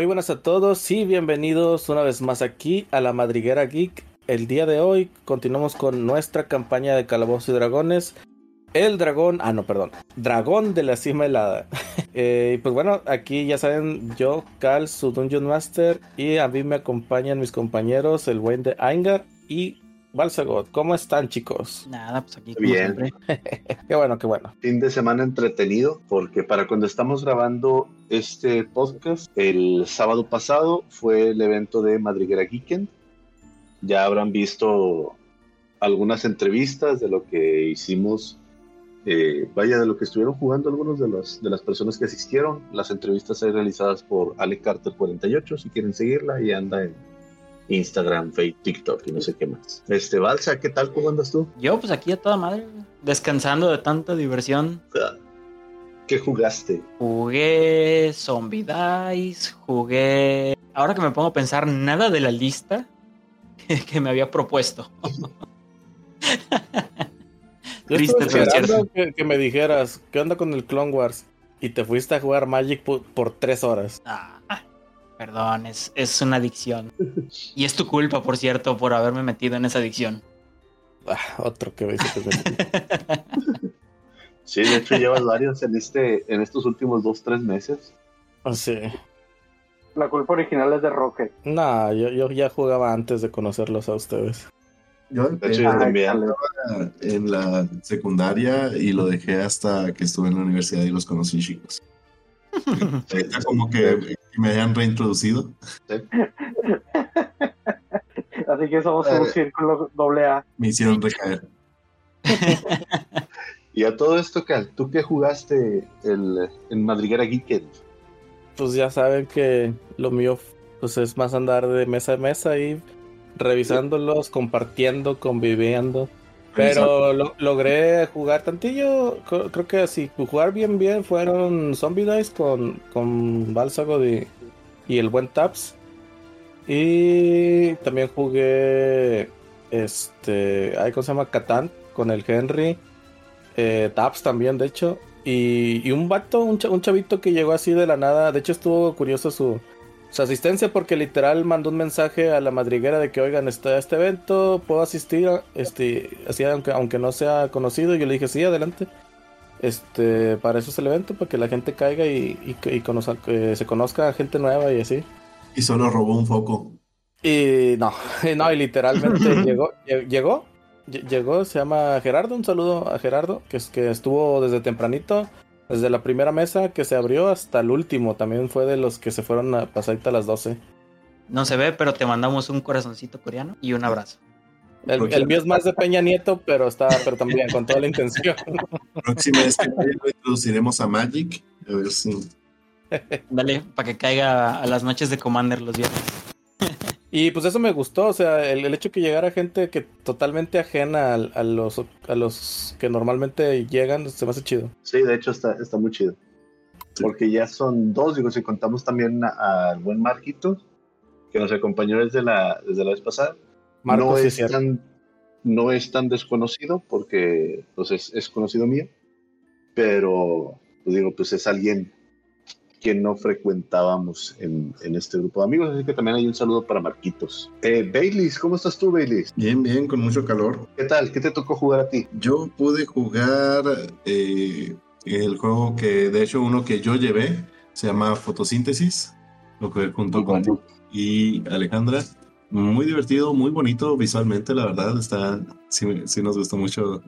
Muy buenas a todos y bienvenidos una vez más aquí a la Madriguera Geek. El día de hoy continuamos con nuestra campaña de Calabozos y Dragones. El dragón, ah no, perdón, dragón de la cima helada. eh, pues bueno, aquí ya saben, yo, Cal, su Dungeon Master, y a mí me acompañan mis compañeros, el buen de Aingar y Balsagot. ¿Cómo están, chicos? Nada, pues aquí como Bien. siempre. Qué bueno, qué bueno. Fin de semana entretenido, porque para cuando estamos grabando este podcast, el sábado pasado fue el evento de Madriguera Geekend. Ya habrán visto algunas entrevistas de lo que hicimos, eh, vaya, de lo que estuvieron jugando algunos de, los, de las personas que asistieron. Las entrevistas ahí realizadas por Ale Carter 48, si quieren seguirla, y anda en Instagram, Facebook, TikTok y no sé qué más. Este, Balsa, ¿qué tal? ¿Cómo andas tú? Yo, pues aquí a toda madre, descansando de tanta diversión. ¿Qué jugaste? Jugué Zombie Dice, jugué. Ahora que me pongo a pensar, nada de la lista que me había propuesto. Triste, estuve pero esperando cierto. que, que me dijeras, ¿qué onda con el Clone Wars? Y te fuiste a jugar Magic por, por tres horas. Ah, perdón, es, es una adicción. Y es tu culpa, por cierto, por haberme metido en esa adicción. Ah, otro que dice que me- Sí, de hecho llevas varios en este, en estos últimos dos, tres meses. Ah, Sí. La culpa original es de Rocket. No, yo, yo ya jugaba antes de conocerlos a ustedes. Yo De hecho, yo también. en la secundaria y lo dejé hasta que estuve en la universidad y los conocí chicos. Ahorita como que me hayan reintroducido. Así que somos un Eh. círculo doble A. Me hicieron recaer. Y a todo esto, Cal, ¿tú qué jugaste el, en Madriguera Geekend? Pues ya saben que lo mío pues es más andar de mesa a mesa y revisándolos, compartiendo, conviviendo. Pero lo- logré jugar tantillo, creo que así, jugar bien bien fueron Zombie Dice con, con Balsago y, y el buen Taps. Y también jugué este, ay, ¿cómo se llama? Catán con el Henry. Eh, Taps también, de hecho. Y, y un vato, un, un chavito que llegó así de la nada. De hecho, estuvo curioso su, su asistencia porque literal mandó un mensaje a la madriguera de que, oigan, está este evento, puedo asistir, este, así aunque, aunque no sea conocido. Yo le dije, sí, adelante. Este, para eso es el evento, para que la gente caiga y, y, que- y conozca- que se conozca a gente nueva y así. Y solo robó un foco. Y no, no, y literalmente llegó, lle- llegó, lle- llegó, se llama Gerardo, un saludo a Gerardo, que es que estuvo desde tempranito, desde la primera mesa que se abrió hasta el último, también fue de los que se fueron a pasadita a las 12. No se ve, pero te mandamos un corazoncito coreano y un abrazo. El, el mío es más de Peña Nieto, pero está, pero también con toda la intención. Próxima vez que lo introduciremos a Magic. A ver si. Dale, para que caiga a las noches de Commander los viernes. Y pues eso me gustó, o sea, el, el hecho que llegara gente que totalmente ajena al- a, los, a los que normalmente llegan, se me hace chido. Sí, de hecho está, está muy chido. Porque ya son dos, digo, si contamos también a- al buen Marquito, que nos acompañó desde la, desde la vez pasada. Marcos, no, sí, es cierto. tan, no es tan desconocido porque pues, es, es conocido mío, pero pues, digo, pues es alguien que no frecuentábamos en, en este grupo de amigos, así que también hay un saludo para Marquitos. Eh, Baileys, ¿cómo estás tú, Baileys? Bien, bien, con mucho calor. ¿Qué tal? ¿Qué te tocó jugar a ti? Yo pude jugar eh, el juego que, de hecho, uno que yo llevé, se llama Fotosíntesis, lo que junto con Bueno. y Alejandra. Muy divertido, muy bonito visualmente, la verdad. Está, sí, sí nos gustó mucho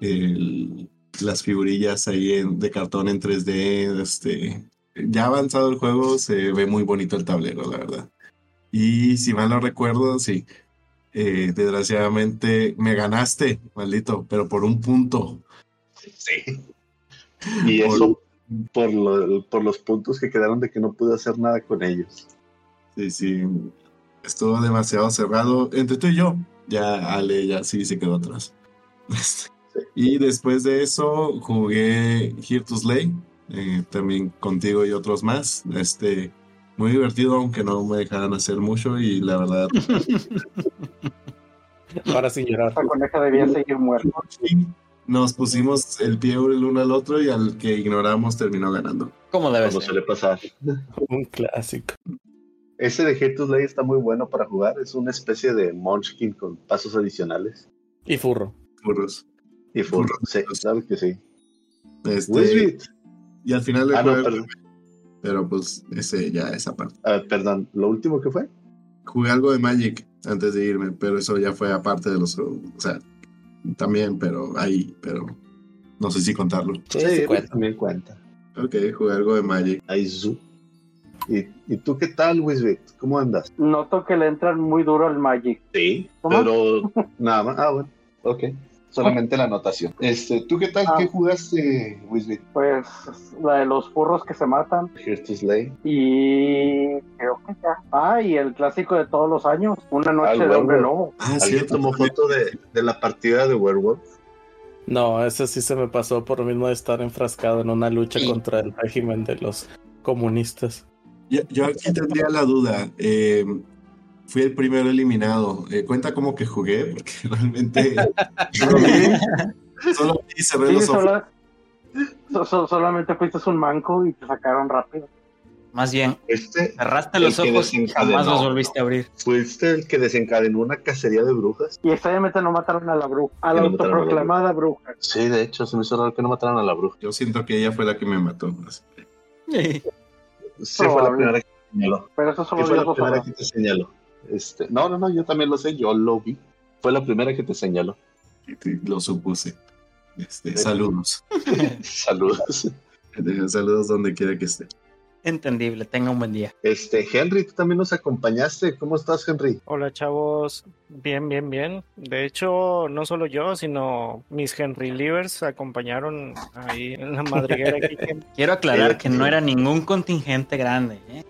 el- las figurillas ahí en- de cartón en 3D. Este, ya avanzado el juego, se ve muy bonito el tablero, la verdad. Y si mal no recuerdo, sí. eh, desgraciadamente me ganaste, maldito, pero por un punto. Sí. Y eso por, lo- por los puntos que quedaron de que no pude hacer nada con ellos. Sí, sí. Estuvo demasiado cerrado entre tú y yo. Ya Ale ya sí se quedó atrás. Y después de eso jugué Here to Slay, eh, también contigo y otros más. Este, muy divertido, aunque no me dejaran hacer mucho y la verdad Ahora sin llorar. Esta coneja debía seguir muerta. sí, nos pusimos el pie el uno al otro y al que ignoramos terminó ganando. ¿Cómo debe Como ser? suele pasar. Un clásico. Ese de Hate to Slay está muy bueno para jugar. Es una especie de Munchkin con pasos adicionales. Y furro. Burros. Y Furro. sí, claro que sí. Este, Wizbit. Y al final le Ah, no, jugué- perdón. pero pues ese ya esa parte. Ah, perdón, ¿lo último que fue? Jugué algo de Magic antes de irme, pero eso ya fue aparte de los, o sea, también, pero ahí, pero no sé si contarlo. Sí, sí cuenta. también cuenta. Ok, jugué algo de Magic. Aizu. ¿Y, ¿Y tú qué tal, Wizbit? ¿Cómo andas? Noto que le entran muy duro al Magic. Sí, ¿Cómo? pero nada más. Ah, bueno, ok. Solamente la anotación. Este, ¿Tú qué tal? Ah. ¿Qué jugaste, Wizbit? Pues la de los furros que se matan. Here to Slay. Y creo que ya. Ah, y el clásico de todos los años. Una noche Al de hombre lobo. Ah, ¿Alguien sí, tomó foto de, de la partida de Werewolf? No, ese sí se me pasó por lo mismo de estar enfrascado en una lucha Sí. contra el régimen de los comunistas. Yo, yo aquí tendría la duda. eh, fui el primero eliminado. Eh, cuenta como que jugué, porque realmente solo vi, solo vi cerré Sí, los ojos. sola- so- so- solamente fuiste un manco y te sacaron rápido. Más bien, Este cerraste los ojos y jamás los volviste a abrir. fuiste el que desencadenó una cacería de brujas. Y extrañamente no mataron a la bruja, a la Y no mataron a la autoproclamada bruja. Sí, de hecho, se me hizo raro que no mataran a la bruja. Yo siento que ella fue la que me mató. así que- Sí, fue la primera que te señaló. Pero eso Sí, solo fue la primera que te señaló. Este, no, no, no, yo también lo sé, yo lo vi. Fue la primera que te señaló. Lo supuse. Este, saludos. Saludos. Eh, Saludos donde quiera que esté. Entendible, tenga un buen día. Este, Henry, tú también nos acompañaste. ¿Cómo estás, Henry? Hola chavos, bien, bien, bien. De hecho, no solo yo, sino mis Henry Livers acompañaron ahí en la madriguera Quiero aclarar que no era ningún contingente grande. ¿eh?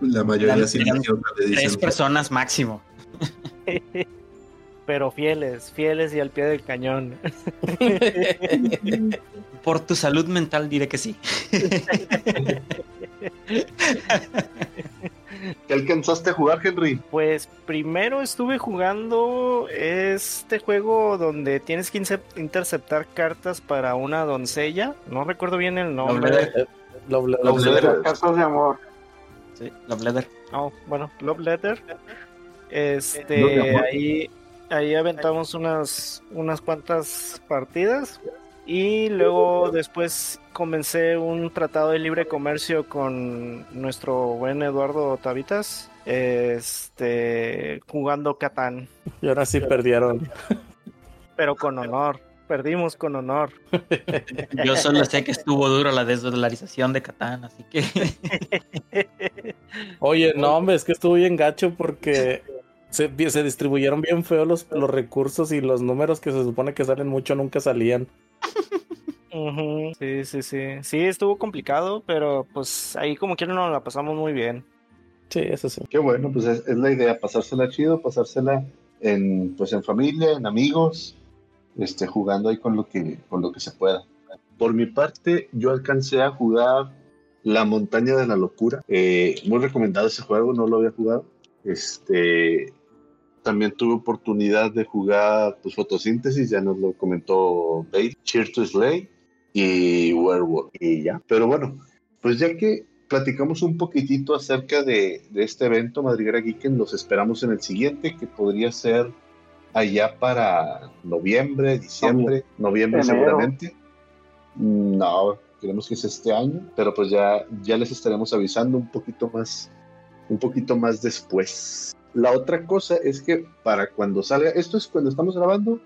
La mayoría le Tres personas máximo. Pero fieles, fieles y al pie del cañón. Por tu salud mental diré que sí. ¿Qué alcanzaste a jugar, Henry? Pues primero estuve jugando este juego donde tienes que interceptar cartas para una doncella. No recuerdo bien el nombre. Letter. Cartas de amor. Sí, Love Letter. Oh, bueno, Love Letter. Este, ahí, ahí aventamos unas, unas cuantas partidas. Y luego después comencé un tratado de libre comercio con nuestro buen Eduardo Tavitas. Este, jugando Catán. Y ahora sí perdieron. Pero con honor. Perdimos con honor. Yo solo sé que estuvo duro la desdolarización de Catán, así que Oye, no, hombre, es que estuvo bien gacho porque se, se distribuyeron bien feo los, los recursos y los números que se supone que salen mucho nunca salían. Sí, sí, sí. Sí, estuvo complicado, pero pues ahí como quiera nos la pasamos muy bien. Sí, eso sí. Qué bueno, pues es, es la idea, pasársela chido, pasársela en, pues en familia, en amigos, este, jugando ahí con lo que, con lo que se pueda. Por mi parte, yo alcancé a jugar La Montaña de la Locura. Eh, muy recomendado ese juego, no lo había jugado. Este, también tuve oportunidad de jugar pues, Fotosíntesis, ya nos lo comentó Bale, Cheer to Slay y Werewolf. Y ya. Pero bueno, pues ya que platicamos un poquitito acerca de, este evento Madriguera Geeken, los esperamos en el siguiente, que podría ser allá para noviembre, diciembre, noviembre Enero. seguramente. No, queremos que sea este año, pero pues ya, ya les estaremos avisando un poquito más, un poquito más después. La otra cosa es que para cuando salga, esto es cuando estamos grabando,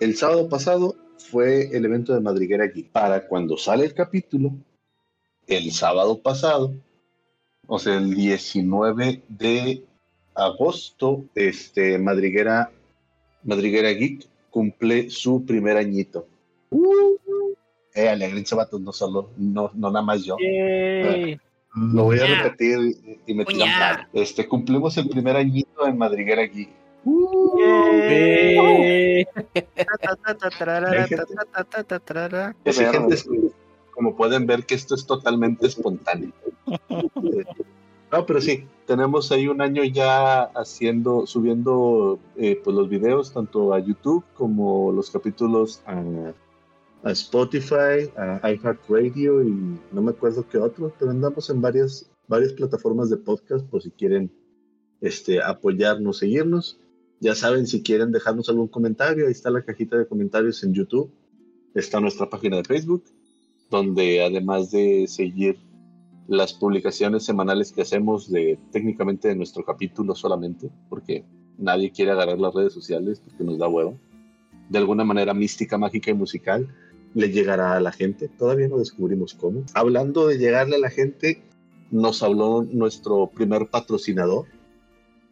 el sábado pasado fue el evento de Madriguera Geek. Para cuando sale el capítulo, el sábado pasado, o sea, el 19 de agosto, este, Madriguera, Madriguera Geek cumple su primer añito. Eh, alegrense vatos, no solo, no, no nada más yo. Lo voy a repetir y, y me tiran. Este, cumplimos el primer añito en Madriguera Geek. Yay. Eh, gente, como pueden ver que esto es totalmente espontáneo. No, pero sí, tenemos ahí un año ya haciendo, subiendo eh, pues los videos tanto a YouTube como los capítulos a, a Spotify, a iHeartRadio y no me acuerdo qué otro, pero andamos en varias, varias plataformas de podcast por si quieren este, apoyarnos, seguirnos. Ya saben, si quieren dejarnos algún comentario, ahí está la cajita de comentarios en YouTube. Está nuestra página de Facebook, donde además de seguir las publicaciones semanales que hacemos de técnicamente de nuestro capítulo solamente, porque nadie quiere agarrar las redes sociales porque nos da huevo. De alguna manera mística, mágica y musical le llegará a la gente. Todavía no descubrimos cómo. Hablando de llegarle a la gente, nos habló nuestro primer patrocinador.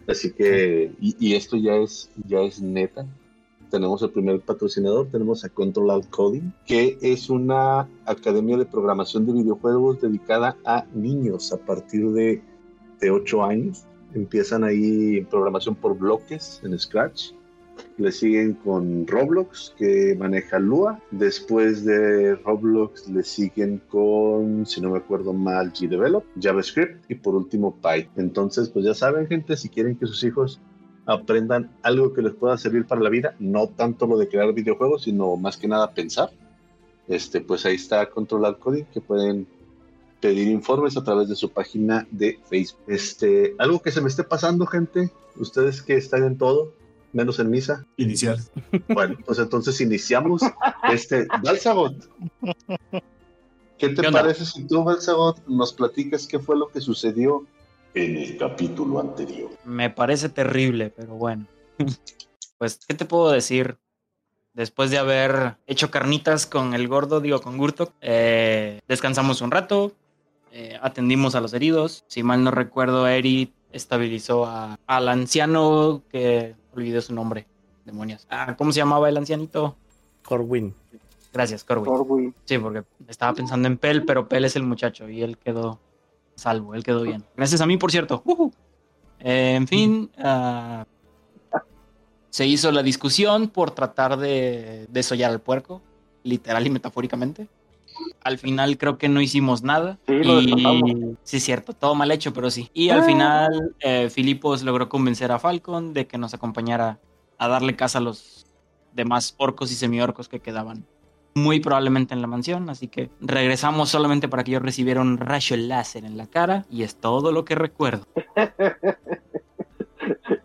Así que, y, esto ya es, ya es neta. Tenemos el primer patrocinador, tenemos a Control Alt Coding, que es una academia de programación de videojuegos dedicada a niños a partir de, de 8 años. Empiezan ahí programación por bloques en Scratch le siguen con Roblox, que maneja Lua. Después de Roblox le siguen con, si no me acuerdo mal, GDevelop, JavaScript y por último Python. Entonces, pues ya saben, gente, si quieren que sus hijos aprendan algo que les pueda servir para la vida, no tanto lo de crear videojuegos, sino más que nada pensar. Este, pues ahí está Controlar Coding, que pueden pedir informes a través de su página de Facebook. Este, algo que se me esté pasando, gente, ustedes que están en todo, menos en misa. Iniciar. Bueno, pues entonces iniciamos. Este, Balsagot, ¿qué te ¿Qué parece si tú, Balsagot, nos platicas qué fue lo que sucedió en el capítulo anterior? Me parece terrible, pero bueno. Pues, ¿qué te puedo decir? Después de haber hecho carnitas con el gordo, digo, con Gurtok, eh, descansamos un rato, eh, atendimos a los heridos. Si mal no recuerdo, Eri estabilizó a- al anciano que olvidé su nombre. Demonios. Ah, ¿cómo se llamaba el ancianito? Corwin. Gracias, Corwin. Corwin. Sí, porque estaba pensando en Pel, pero Pel es el muchacho y él quedó salvo, él quedó bien. Gracias a mí, por cierto. Eh, en fin, ah, se hizo la discusión por tratar de desollar al puerco, literal y metafóricamente. Al final creo que no hicimos nada. Sí, lo y... destrozamos. Sí, cierto, todo mal hecho, pero sí. Y al Ah. final, eh, Filipos logró convencer a Falcon de que nos acompañara a darle casa a los demás orcos y semiorcos que quedaban muy probablemente en la mansión, así que regresamos solamente para que yo recibiera un rayo láser en la cara y es todo lo que recuerdo.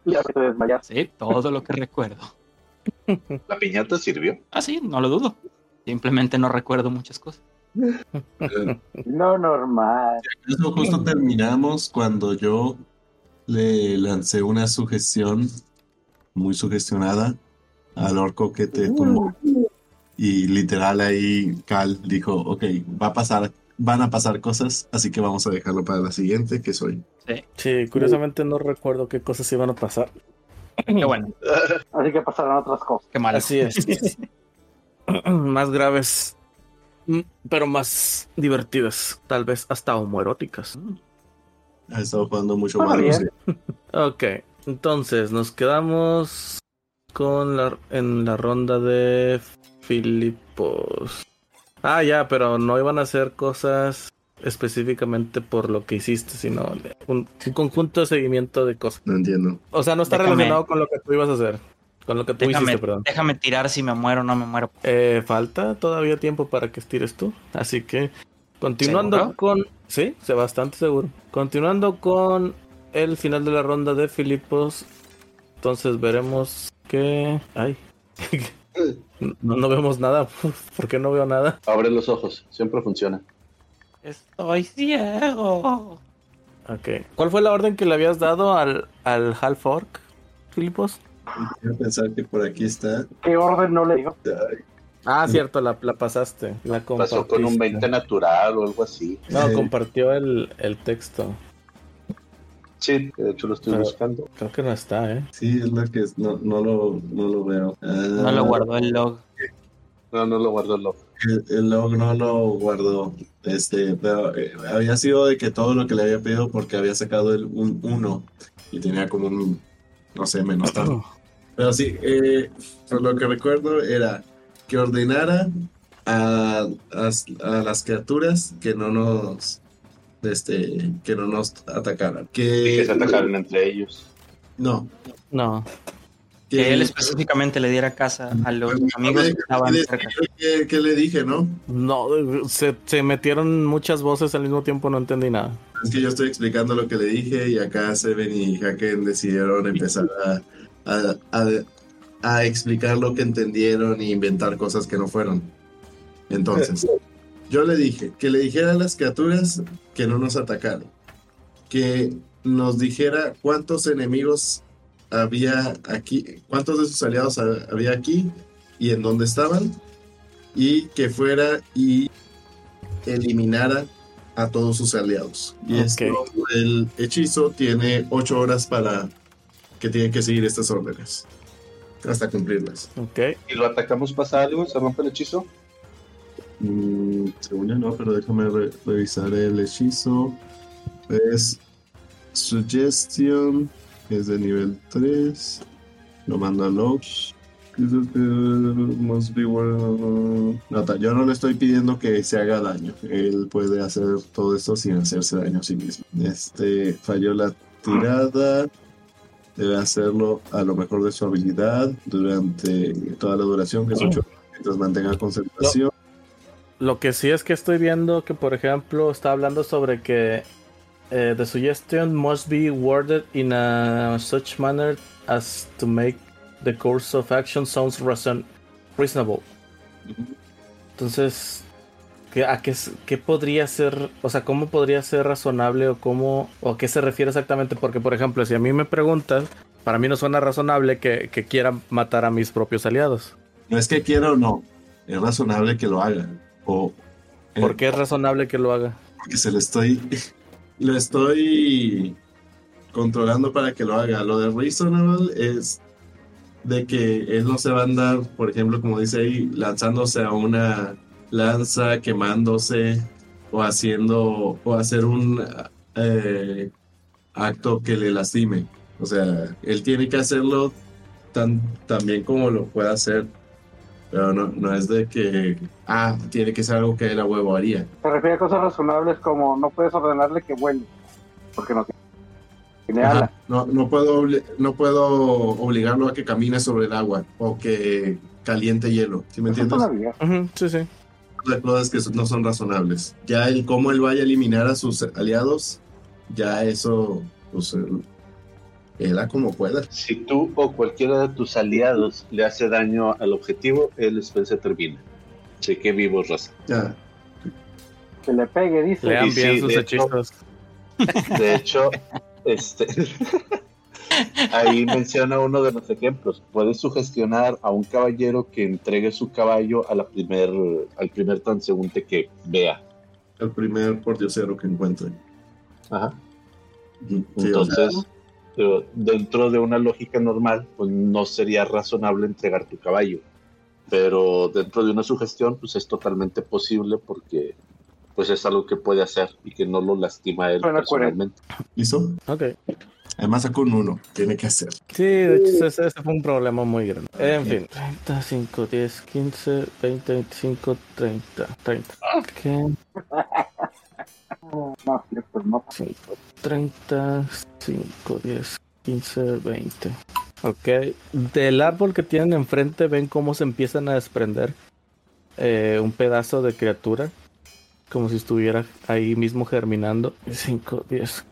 Ya te desmayaste. Sí, todo lo que recuerdo. ¿La piñata sirvió? Ah, sí, no lo dudo. Simplemente no recuerdo muchas cosas. No normal. Eso justo terminamos cuando yo le lancé una sugestión muy sugestionada al orco que te tumbó. Y literal ahí Cal dijo, ok, va a pasar, van a pasar cosas, así que vamos a dejarlo para la siguiente, que soy. Sí, Sí, curiosamente no recuerdo qué cosas iban a pasar. qué bueno, Así que pasarán otras cosas. qué mal. Así es. más graves, mm, pero más divertidas. Tal vez hasta homoeróticas. Ha estado jugando mucho bien. Ok, entonces nos quedamos con la, en la ronda de Filipos. Ah, ya, pero no iban a hacer cosas específicamente por lo que hiciste, sino un, un conjunto de seguimiento de cosas. No entiendo. O sea, no está Déjame- relacionado con lo que tú ibas a hacer, con lo que tú Déjame, hiciste, perdón. déjame tirar si me muero o no me muero. Eh, falta todavía tiempo para que estires tú, así que continuando ¿Seguro? con... Sí, sé bastante seguro. Continuando con el final de la ronda de Filipos, entonces veremos que... Ay. No, no vemos nada. ¿Por qué no veo nada? Abre los ojos, siempre funciona. Estoy ciego. Ok. ¿Cuál fue la orden que le habías dado al, al Half Orc, Filipos? Quiero pensar que por aquí está. ¿Qué orden no le digo? Ah, cierto, la, la pasaste. La Pasó con un compartiste. 20 natural o algo así. No, compartió el, el texto. Sí, de hecho lo estoy Pero- buscando. Creo que no está, ¿eh? Sí, es la que es- no, no, lo, no lo veo. No Ah, lo guardó el log. No, no lo guardo el log. El, el log no lo guardó. Este, pero eh, había sido de que todo lo que le había pedido porque había sacado el un 1 y tenía como un, no sé, menos tanto. Pero sí, eh, por lo que recuerdo era que ordenara a, a- a las criaturas que no nos este que no nos atacaran. Y Que, se atacaron entre ellos. No. No. Que él específicamente le diera casa a los amigos que estaban cerca. ¿Qué, qué le dije, no? No, se, se metieron muchas voces al mismo tiempo, no entendí nada. Es que yo estoy explicando lo que le dije y acá Seven y Haken decidieron empezar a, a, a- a explicar lo que entendieron e inventar cosas que no fueron. Entonces, yo le dije que le dijera a las criaturas que no nos atacaran, que nos dijera cuántos enemigos había aquí, cuántos de sus aliados ha- había aquí y en dónde estaban, y que fuera y eliminara a todos sus aliados. Y Ok. esto, el hechizo tiene ocho horas para que tiene que seguir estas órdenes hasta cumplirlas. Ok. ¿Y lo atacamos pasa algo? ¿Se rompe el hechizo? Mm, según yo no, pero déjame re- revisar el hechizo. Es Suggestion, que es de nivel 3. Lo mando a Logs. Must be well- Nota, yo no le estoy pidiendo que se haga daño. Él puede hacer todo esto sin hacerse daño a sí mismo. Este falló la tirada. Debe hacerlo a lo mejor de su habilidad durante toda la duración, que es 8 mientras mantenga concentración. Lo que sí es que estoy viendo que, por ejemplo, está hablando sobre que eh, the suggestion must be worded in a such manner as to make the course of action sounds reason- reasonable. Entonces, ¿qué, ¿a qué, podría ser? O sea, ¿cómo podría ser razonable o cómo o qué se refiere exactamente? Porque, por ejemplo, si a mí me preguntas, para mí no suena razonable que, que quiera matar a mis propios aliados. No es que quiera o no, es razonable que lo haga. O eh, ¿Por qué es razonable que lo haga? porque se lo estoy lo estoy controlando para que lo haga. Lo de reasonable es de que él no se va a andar, por ejemplo, como dice ahí, lanzándose a una lanza, quemándose o haciendo o hacer un eh, acto que le lastime. O sea, él tiene que hacerlo tan, tan bien como lo pueda hacer. Pero no, no es de que, ah, tiene que ser algo que él a huevo haría. Se refiere a cosas razonables como no puedes ordenarle que vuele, porque no tiene ala. No, no, puedo, obli- no puedo obligarlo a que camine sobre el agua o que caliente hielo. ¿Sí me Eso entiendes? todavía. Ujú, sí, sí. Las cosas que no son razonables. Ya el cómo él vaya a eliminar a sus aliados, ya eso, pues él, él a como pueda. Si tú o cualquiera de tus aliados le hace daño al objetivo, el spell se termina. Sé que vivo, raza. Ya. Que le pegue, dice. Lean Y bien sí, sus de hecho- hechizos. De hecho, este ahí menciona uno de los ejemplos. Puedes sugestionar a un caballero que entregue su caballo a la primer, al primer transeúnte que vea. El primer pordiosero que encuentre. Ajá. Sí, o sea, Entonces, pero dentro de una lógica normal, pues no sería razonable entregar tu caballo. Pero dentro de una sugestión, pues es totalmente posible porque pues es algo que puede hacer y que no lo lastima a él Suena personalmente. ¿Listo? Ok. Además sacó un uno. Tiene que hacer. Sí, de hecho, ese, ese fue un problema muy grande. En fin, 35, 10, 15, 20, 25, 30. 30. Ok. No. 5, 30, 5, 10, 15, 20. Ok. Del árbol que tienen enfrente, ven cómo se empiezan a desprender eh, un pedazo de criatura. Como si estuviera ahí mismo germinando. 5, 10,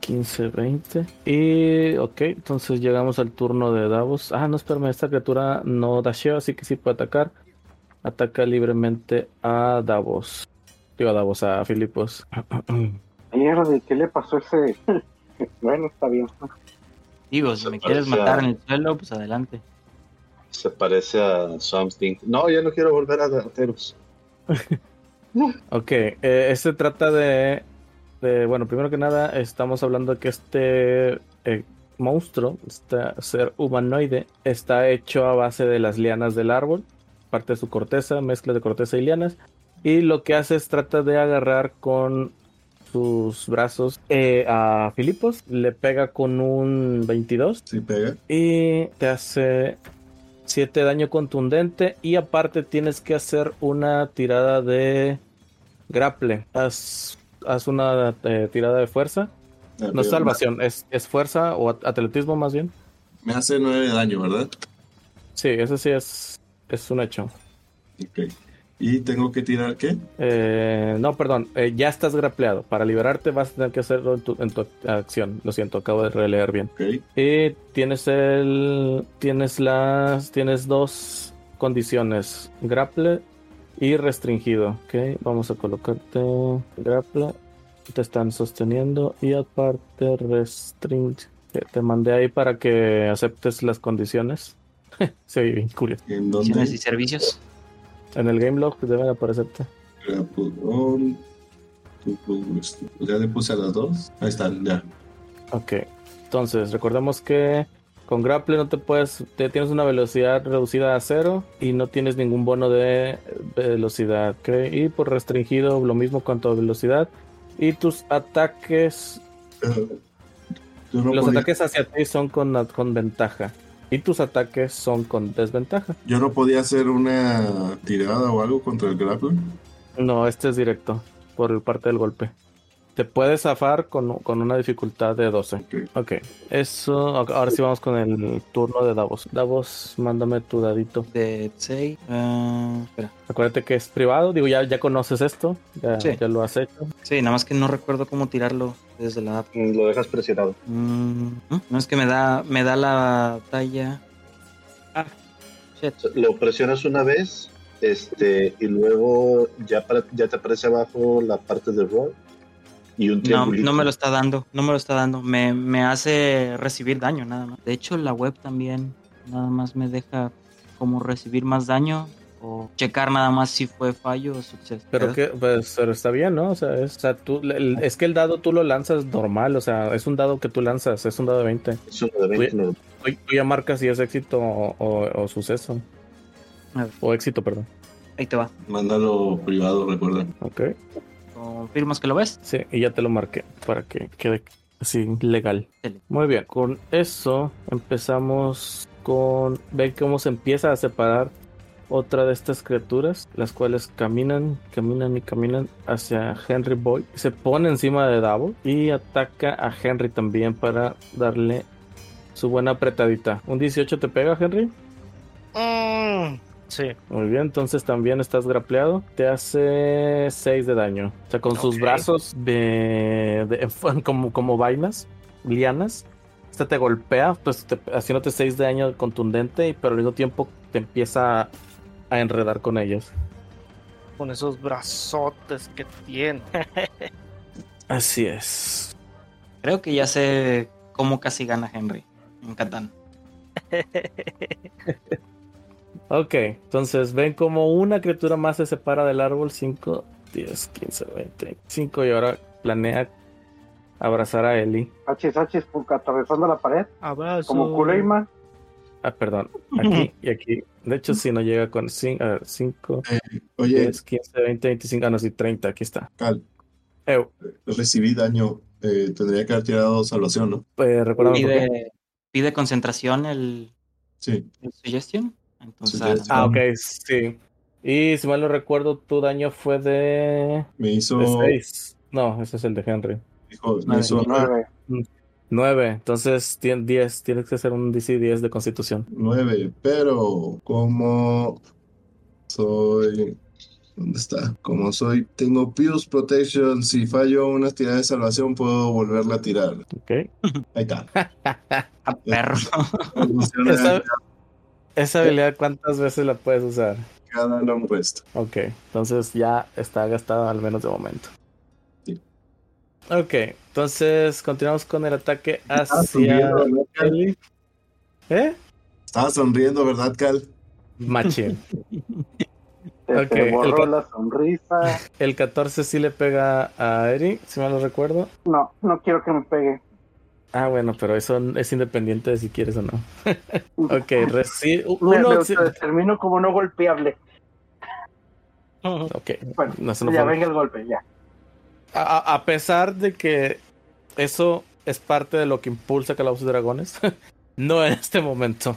15, 20. Y ok, entonces llegamos al turno de Davos. Ah, no, espérame, esta criatura no dashea, así que sí puede atacar. Ataca libremente a Davos. Digo a Davos, a Filipos. Mierda, ¿y ¿qué le pasó a ese? bueno, está bien. Digo, si Se me quieres a- matar en el suelo, pues adelante. Se parece a Something. No, ya no quiero volver a Dateros. Ok, eh, este trata de, de- Bueno, primero que nada, estamos hablando de que este eh, monstruo, este ser humanoide, está hecho a base de las lianas del árbol, parte de su corteza, mezcla de corteza y lianas. Y lo que hace es trata de agarrar con sus brazos eh, a Filipos, le pega con un 22 Sí, pega. y te hace 7 daño contundente y aparte tienes que hacer una tirada de grapple. Haz, haz una eh, tirada de fuerza. Me No es salvación, es, es fuerza o at- atletismo más bien. Me hace nueve de daño, ¿verdad? Sí, eso sí es, es un hecho. Ok. Y tengo que tirar qué? Eh, no, perdón, eh, ya estás grapleado. Para liberarte vas a tener que hacerlo en tu, en tu acción. Lo siento, acabo de releer bien. Y tienes el. Tienes las. Tienes dos condiciones: grapple y restringido. Ok, vamos a colocarte grapple. Te están sosteniendo y aparte restring. Te- Te mandé ahí para que aceptes las condiciones. Se ve bien curioso. ¿En dónde? y servicios. En el game log deben aparecerte. To progress. Ya le puse a las dos. Ahí están, ya. Ok. Entonces, recordemos que con grapple no te puedes. Te tienes una velocidad reducida a cero y no tienes ningún bono de velocidad. ¿ok? Y por restringido, lo mismo cuanto a velocidad. Y tus ataques. No los podía- ataques hacia ti son con, con ventaja. Y tus ataques son con desventaja. Yo no podía hacer una tirada o algo contra el grapple. No, este es directo. Por parte del golpe. Te puedes zafar con, con una dificultad de 12. Ok. Ok, eso. Ahora sí vamos con el turno de Davos. Davos, mándame tu dadito. De 6. espera. Acuérdate que es privado. Digo, ya, ya conoces esto. Ya, Sí. ya lo has hecho. Sí, nada más que no recuerdo cómo tirarlo desde la app. Mm, Lo dejas presionado. Mm, ¿no? es que me da, me da la talla. Ah, shit. Lo presionas una vez este y luego ya, ya te aparece abajo la parte de roll y un No, triangulito. no me lo está dando, no me lo está dando. Me, me hace recibir daño nada más. De hecho, la web también nada más me deja como recibir más daño o checar nada más si fue fallo o suceso. Pero que, pues, pero está bien, ¿no? O sea, es, o sea, tú, el- es que el dado tú lo lanzas normal. O sea, es un dado que tú lanzas. Es un dado de 20. Es uno de 20, no. Tú, tú ya marcas si es éxito o, o- o suceso. A ver. O éxito, perdón. Ahí te va. Mándalo privado, recuerda. Ok. ¿Confirmas que lo ves? Sí, y ya te lo marqué para que quede así legal. Muy bien, con eso empezamos con ver cómo se empieza a separar otra de estas criaturas, las cuales caminan, caminan y caminan hacia Henry Boy. Se pone encima de Davos y ataca a Henry también para darle su buena apretadita. ¿Un 18 te pega, Henry? Mm, sí. Muy bien, entonces también estás grapleado. Te hace 6 de daño. O sea, con sus brazos de, de- como, como vainas, lianas. Este te golpea, pues te- haciéndote 6 de daño contundente, y- pero al mismo tiempo te empieza a enredar con ellos. Con esos brazotes que tiene. Así es. Creo que ya sé cómo casi gana Henry en Catán. Ok, entonces ven como una criatura más se separa del árbol. 5, 10, 15, 20, 25 y ahora planea abrazar a Ellie. Hachis, hachis, porque atravesando la pared, Abrazo. como Kuleiman. Ah, perdón. Aquí y aquí. De hecho, si no llega con 5, Oye, 10, 15, 20, 25. Ah, no, sí, 30. Aquí está. Cal, Eu, recibí daño. Eh, tendría que haber tirado salvación, ¿no? eh, por qué. Pide, pide concentración el, Sí. el suggestion. Entonces. Ah, ok, sí. Y si mal no recuerdo, tu daño fue de, Me hizo. de 6. No, ese es el de Henry. me hizo nueve. Nueve. 9. Entonces, tien- 10. Tienes que hacer un DC 10 de constitución. Nueve, pero como soy. ¿Dónde está? Como soy, tengo Pius Protection. Si fallo una tirada de salvación, puedo volverla a tirar. Ok. Ahí está. a perro. Esa, esa habilidad, ¿cuántas veces la puedes usar? cada long rest. Ok, entonces ya está gastada al menos de momento. Sí. Ok, entonces continuamos con el ataque hacia. ¿Eh? Estaba sonriendo, ¿verdad, Cal? Machín. Se Ok, te borró el- la sonrisa. El 14 sí le pega a Eri, si mal lo recuerdo. No, no quiero que me pegue. Ah, bueno, pero eso es independiente de si quieres o no. Ok, reci- Me, me uno. sí- autodetermino como no golpeable. Ok, Bueno, no, eso no ya fue- venga el golpe, ya. A, pesar de que eso es parte de lo que impulsa Calabozos y Dragones, no en este momento.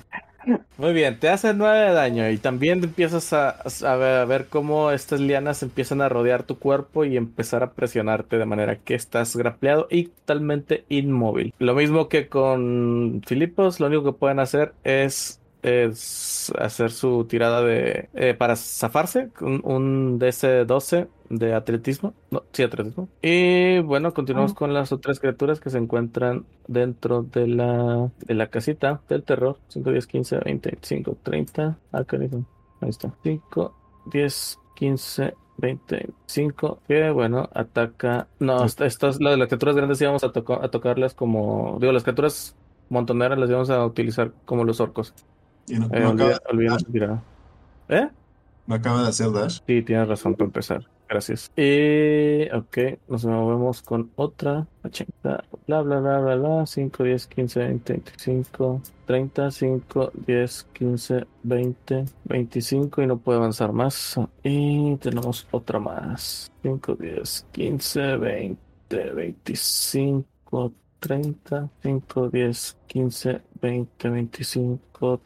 Muy bien, te hace 9 de daño y también empiezas a, a ver, a ver cómo estas lianas empiezan a rodear tu cuerpo y empezar a presionarte de manera que estás grapleado y totalmente inmóvil. Lo mismo que con Filipos, lo único que pueden hacer es es hacer su tirada de eh, para zafarse, un, un DC-12 de atletismo. No, sí, atletismo. Y bueno, continuamos con las otras criaturas que se encuentran dentro de la, de la casita del terror. 5, 10, 15, 20, 25, 30. Ah, carajo. Ahí está. 5, 10, 15, 25. Que bueno, ataca. No, esta- estas, las, las criaturas grandes íbamos a, toca- a tocarlas como. Digo, las criaturas montoneras las íbamos a utilizar como los orcos. Y no, Eh, no olvida- acaba, su tirada. ¿Eh? no acaba de hacer dash. Sí, tienes razón para empezar. Gracias. Y, ok, nos movemos con otra. 80, bla, bla, bla, bla, bla. 5, 10, 15, 20, 25, 30, 5, 10, 15, 20, 25 y no puede avanzar más. Y tenemos otra más. 5, 10, 15, 20, 25, 30, 5, 10, 15, 20, 25,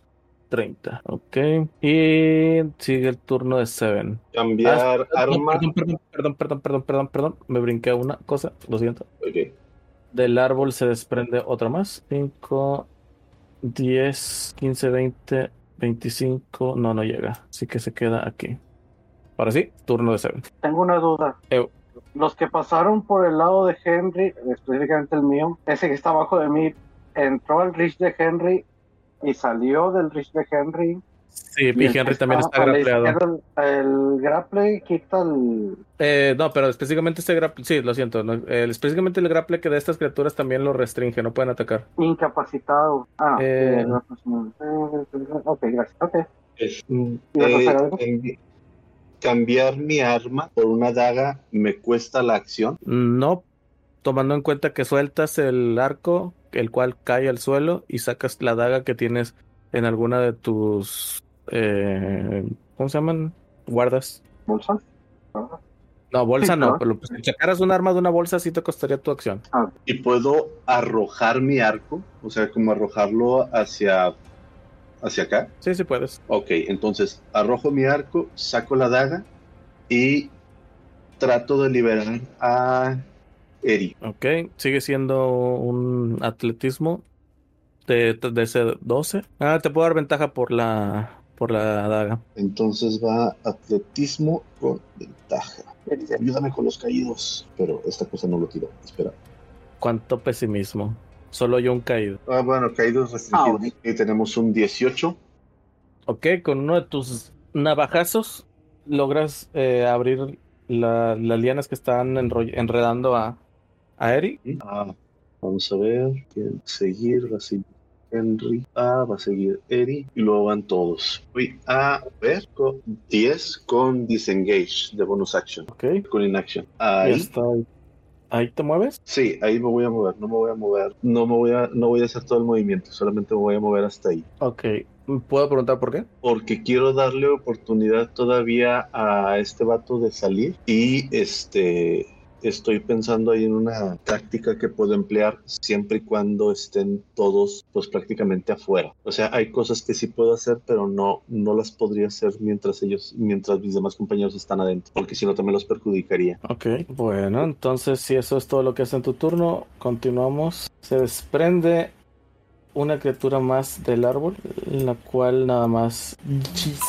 30. Ok. Y sigue el turno de Seven. Cambiar Ah, no, arma. Perdón, perdón, perdón, perdón, perdón, perdón, perdón. Me brinqué una cosa, lo siento. Ok. Del árbol se desprende otra más. 5, 10, 15, 20, 25. No, no llega. Así que se queda aquí. Ahora sí, turno de Seven. Tengo una duda. Eu. Los que pasaron por el lado de Henry, específicamente el mío, ese que está abajo de mí, entró al Rich de Henry y salió del Rich de Henry. Sí, que Henry también está izquierda, El, el grapple quita el. Eh, no, pero específicamente este grapple. Sí, lo siento. no, el- específicamente el grapple que de estas criaturas también lo restringe. No pueden atacar. Incapacitado. Ah, Eh. sí, ok, gracias. Ok. Es, mm, ¿Ibas a eh, hacer algo? cambi- cambiar mi arma por una daga me cuesta la acción. No, tomando en cuenta que sueltas el arco, el cual cae al suelo, y sacas la daga que tienes en alguna de tus, eh, ¿cómo se llaman? Guardas. ¿Bolsa? No, bolsa Sí, no, claro. pero pues, si sacaras un arma de una bolsa sí te costaría tu acción. Y puedo arrojar mi arco, o sea, como arrojarlo hacia, hacia acá. Sí, sí puedes. Ok, entonces arrojo mi arco, saco la daga y trato de liberar a Eri. Ok, sigue siendo un atletismo de, de ese 12. Ah, te puedo dar ventaja por la, por la daga. Entonces va atletismo con ventaja. Ayúdame con los caídos. Pero esta cosa no lo tiró. Espera. Cuánto pesimismo. Solo yo un caído. Ah, bueno, caídos restringidos. Ah, Y tenemos un 18. Ok, con uno de tus navajazos logras eh, abrir la- las lianas que están enredando a, a Eri. Ah, vamos a ver. ¿Quién seguir? Va a seguir Henry. Ah, va a seguir Eri. Y luego van todos. Voy a ver con 10 con disengage de bonus action. Ok, Con inaction. ya Ahí. está. Ahí te mueves. Sí, ahí me voy a mover. No me voy a mover. No me voy a, no voy a hacer todo el movimiento. Solamente me voy a mover hasta ahí. Ok, ¿puedo preguntar por qué? Porque quiero darle oportunidad todavía a este vato de salir. Y este estoy pensando ahí en una táctica que puedo emplear siempre y cuando estén todos pues prácticamente afuera. O sea, hay cosas que sí puedo hacer, pero no, no las podría hacer mientras ellos, mientras mis demás compañeros están adentro, porque si no también los perjudicaría. Ok, bueno, entonces si eso es todo lo que hace en tu turno, continuamos. Se desprende una criatura más del árbol, la cual nada más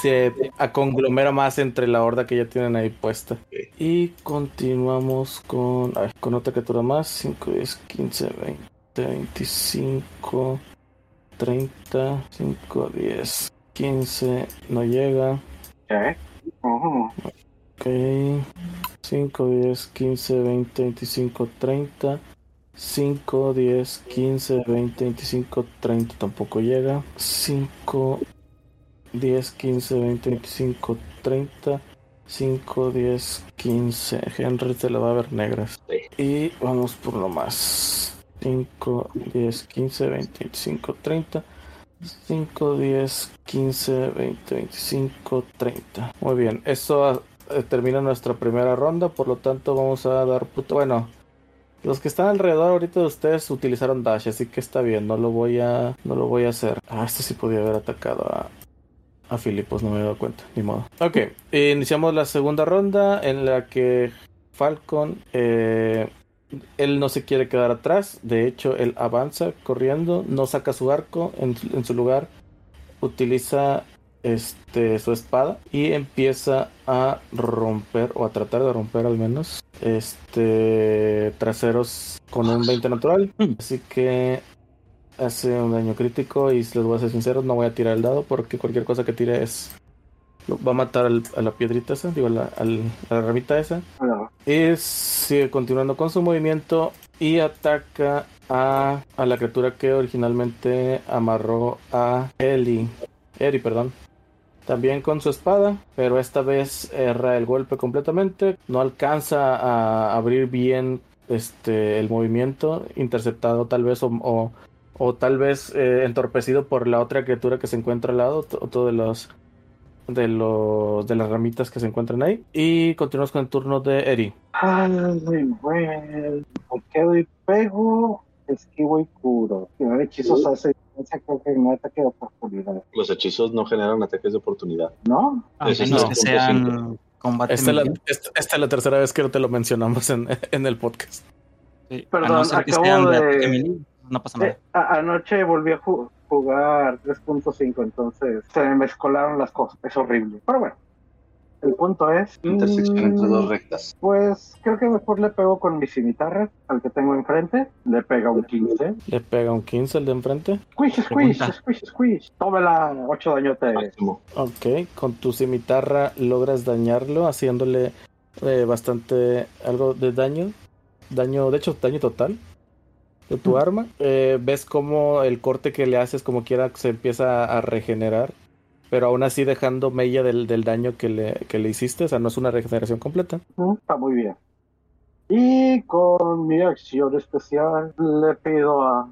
se conglomera más entre la horda que ya tienen ahí puesta. Y continuamos con, ay, con otra criatura más, 5, 10, 15, 20, 25, 30, 5, 10, 15, no llega. Ok. Ujú. Ok. 5, 10, 15, 20, 25, 30. 5, 10, 15, 20, 25, 30 tampoco llega. 5, 10, 15, 20, 25, 30. 5, 10, 15. Henry te la va a ver negras. Sí. Y vamos por lo más. 5, 10, 15, 20, 25, 30. 5, 10, 15, 20, 25, 30. Muy bien, eso eh, termina nuestra primera ronda, por lo tanto vamos a dar puto. Bueno, los que están alrededor ahorita de ustedes utilizaron dash, así que está bien, no lo voy a, no lo voy a hacer. Ah, este sí podía haber atacado a, a Filipos, no me he dado cuenta, ni modo. Ok, iniciamos la segunda ronda en la que Falcon, eh, él no se quiere quedar atrás, de hecho él avanza corriendo, no saca su arco en su lugar. utiliza este su espada y empieza a romper o a tratar de romper al menos este traseros con un 20 natural. Mm. Así que hace un daño crítico y si les voy a ser sinceros no voy a tirar el dado porque cualquier cosa que tire es va a matar al- a la piedrita esa, digo, a la, al- a la ramita esa. Y sigue continuando con su movimiento y ataca a, a la criatura que originalmente amarró a Eli. Eri, perdón. También con su espada, pero esta vez erra el golpe completamente. No alcanza a abrir bien este el movimiento, interceptado tal vez o, o- o tal vez eh, entorpecido por la otra criatura que se encuentra al lado, otro de los de los de las ramitas que se encuentran ahí. Y continuamos con el turno de Eri. Ay, bueno. ¿Por qué doy pego? Esquivo y curo. Hechizos hace creo que no ataque de oportunidad. Los hechizos no generan ataques de oportunidad. ¿No? A es menos que sean combate Esta es, la, melee. esta- esta es la tercera vez que te lo mencionamos en, en el podcast. Sí, Perdón, a no ser que acabo sean de no pasa nada. Eh, a- anoche volví a ju- jugar 3.5, entonces se me mezcolaron las cosas. Es horrible. Pero bueno, el punto es. Intersección entre mm, dos rectas. Pues creo que mejor le pego con mi cimitarra al que tengo enfrente. Le pega un 15. Le pega un 15 el de enfrente. Squish, squish, squish, squish. Tómela, 8 dañote. Máximo. Ok, con tu cimitarra logras dañarlo, haciéndole eh, bastante algo de daño. Daño, de hecho, daño total de tu arma. Eh, ves como el corte que le haces, como quiera, se empieza a regenerar. Pero aún así dejando mella del, del daño que le, que le hiciste. O sea, no es una regeneración completa. Está muy bien. Y con mi acción especial le pido a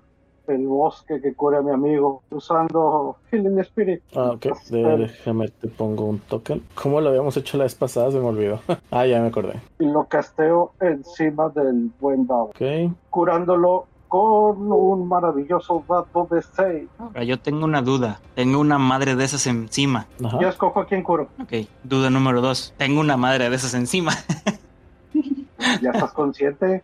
el bosque que cure a mi amigo usando Healing Spirit. Ah, ok. Déjame, te pongo un token. ¿Cómo lo habíamos hecho la vez pasada? Se me olvidó. ah, ya me acordé. Y lo casteo encima del buen dado, Ok. curándolo con un maravilloso dato de 6. Ahora, yo tengo una duda. Tengo una madre de esas encima. Ajá. Yo escojo a quién curo. Ok, duda número dos. Tengo una madre de esas encima. Ya estás consciente.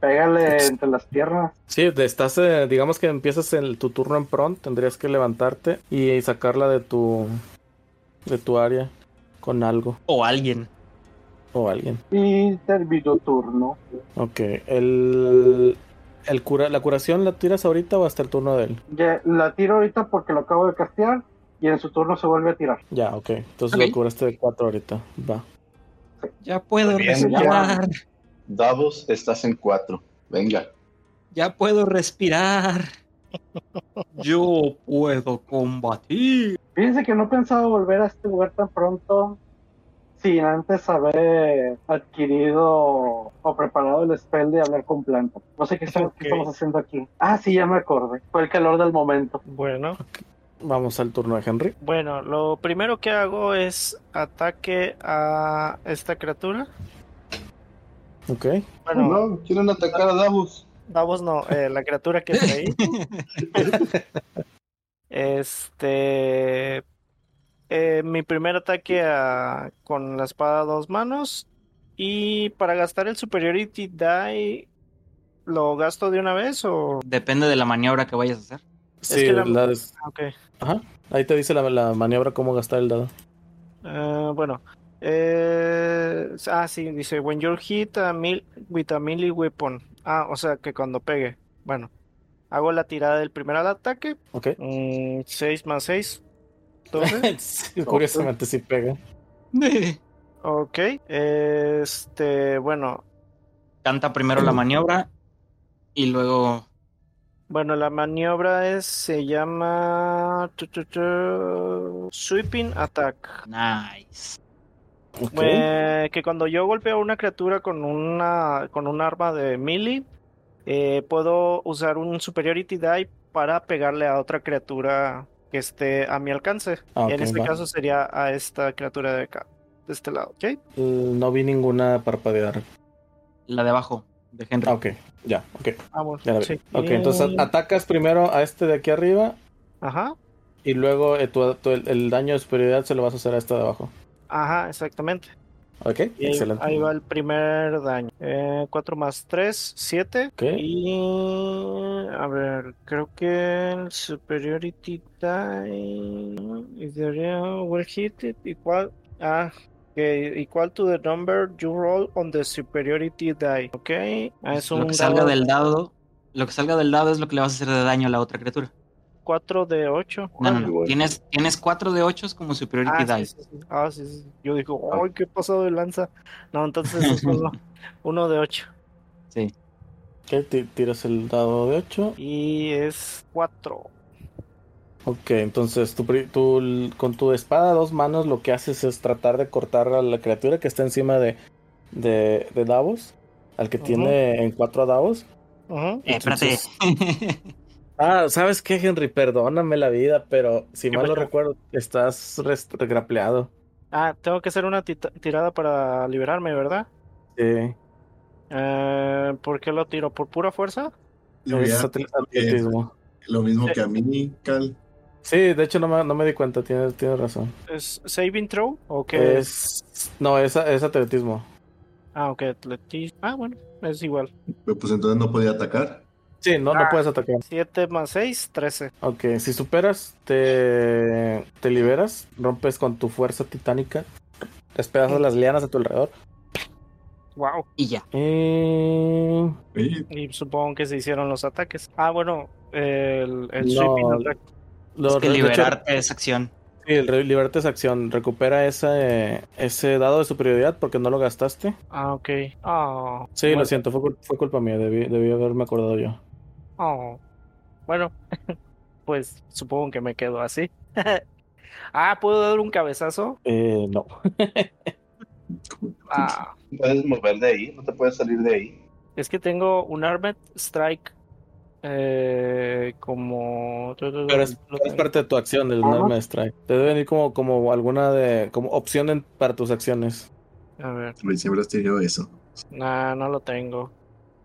Pégale entre las piernas. Sí, te estás, eh, digamos que empiezas el, tu turno en prompt, tendrías que levantarte y sacarla de tu de tu área con algo o alguien. o alguien. Y termino turno. Ok, el, el cura, la curación la tiras ahorita o hasta el turno de él. Ya, la tiro ahorita porque lo acabo de castear. Y en su turno se vuelve a tirar. Ya, ok. Entonces lo curaste de 4 ahorita. Va. Ya puedo Bien, respirar. Davos, estás en cuatro. Venga. Ya puedo respirar. Yo puedo combatir. Fíjense que no pensaba volver a este lugar tan pronto sin antes haber adquirido o preparado el spell de hablar con plantas. No sé qué estamos, qué Ok. estamos haciendo aquí. Ah, sí, ya me acordé. Fue el calor del momento. Bueno, Vamos al turno de Henry. bueno, lo primero que hago es ataque a esta criatura. Ok. Bueno, no, quieren atacar a Davos. Davos no, eh, la criatura que está ahí. Este. Eh, mi primer ataque a- con la espada a dos manos. Y para gastar el Superiority Die, ¿lo gasto de una vez o.? Depende de la maniobra que vayas a hacer. Sí, que la- la des- Ah. Ajá. Ahí te dice la, la maniobra cómo gastar el dado. Eh, bueno. Eh, ah, sí, dice: When you're hit a mil, with a melee weapon. Ah, o sea que cuando pegue. Bueno, hago la tirada del primer ataque. Ok. 6 más 6. 12. Sí, curiosamente sí pega. Ok. Este, bueno, Canta primero la maniobra y luego bueno, la maniobra es, se llama tu, tu, tu, Sweeping Attack. nice. Eh, que cuando yo golpeo a una criatura con una con un arma de melee, eh, puedo usar un Superiority Die para pegarle a otra criatura que esté a mi alcance. Ah, en este va. caso sería a esta criatura de acá, de este lado, ¿ok? Eh, No vi ninguna parpadear. La de abajo de Henry. Ah, ok. Ya, ok. Ah, bueno, Ya la vi. sí. Ok, entonces atacas primero a este de aquí arriba Ajá. y luego eh, tu- tu- el, el daño de superioridad se lo vas a hacer a este de abajo. Ajá, exactamente. Ok, Y ahí, excelente. ahí va el primer daño. 4 más 3, 7. Ok. Y a ver, creo que el Superiority Die is will hit it equal ah okay, equal to the number you roll on the Superiority Die. Ok, ah, es lo un que salga dado del dado, lo que salga del dado es lo que le vas a hacer de daño a la otra criatura. 4 de 8. No, no. Tienes, tienes 4 de 8 como superiority Ah, die. sí, sí, sí. Ah, sí, sí. Yo digo, ¡ay, qué pasado de lanza! No, entonces es uno, uno de 8. Sí. Ok, ti- tiras el dado de 8. Y es 4. Ok, entonces tú, pri- tú con tu espada a dos manos lo que haces es tratar de cortar a la criatura que está encima de, de, de Davos, al que Ujú. tiene en cuatro Davos. Ujú. Eh, espérate. Ah, ¿sabes qué, Henry? Perdóname la vida, pero si ¿Qué mal no recuerdo, estás regrapleado. Ah, tengo que hacer una tirada para liberarme, ¿verdad? Sí, Eh, ¿por qué lo tiro? ¿Por pura fuerza? Voy es a- atl- atletismo. lo mismo que a mí, Cal. Sí, de hecho no me, no me di cuenta, tienes, tienes razón. ¿Es saving throw? ¿O qué? Es, no, es, es atletismo. Ah, ok, atletismo. Ah, bueno, es igual. Pues entonces no podía atacar. Sí, no, no Ah. puedes atacar. 7 más 6, 13. Ok, si superas, te, te liberas, rompes con tu fuerza titánica, despedazas las lianas a tu alrededor. Wow. y ya. Y... Supongo que se hicieron los ataques. Ah, bueno, el, el No, sweeping attack. lo- Es que liberarte esa acción. sí, el liberarte esa acción. Recupera ese, ese dado de superioridad porque no lo gastaste. Ah, ok. Oh, Sí, bueno. lo siento, fue, fue culpa mía, debí, debí haberme acordado yo. Oh. Bueno, pues supongo que me quedo así. ah, ¿puedo dar un cabezazo? Eh, no. Ah, No puedes mover de ahí, no te puedes salir de ahí. es que tengo un Armed Strike eh, como... Pero es, es parte de tu acción Ajá. arma de strike. Te debe venir como, como alguna de como opción en- para tus acciones. A ver, siempre has tenido eso. nah, no lo tengo.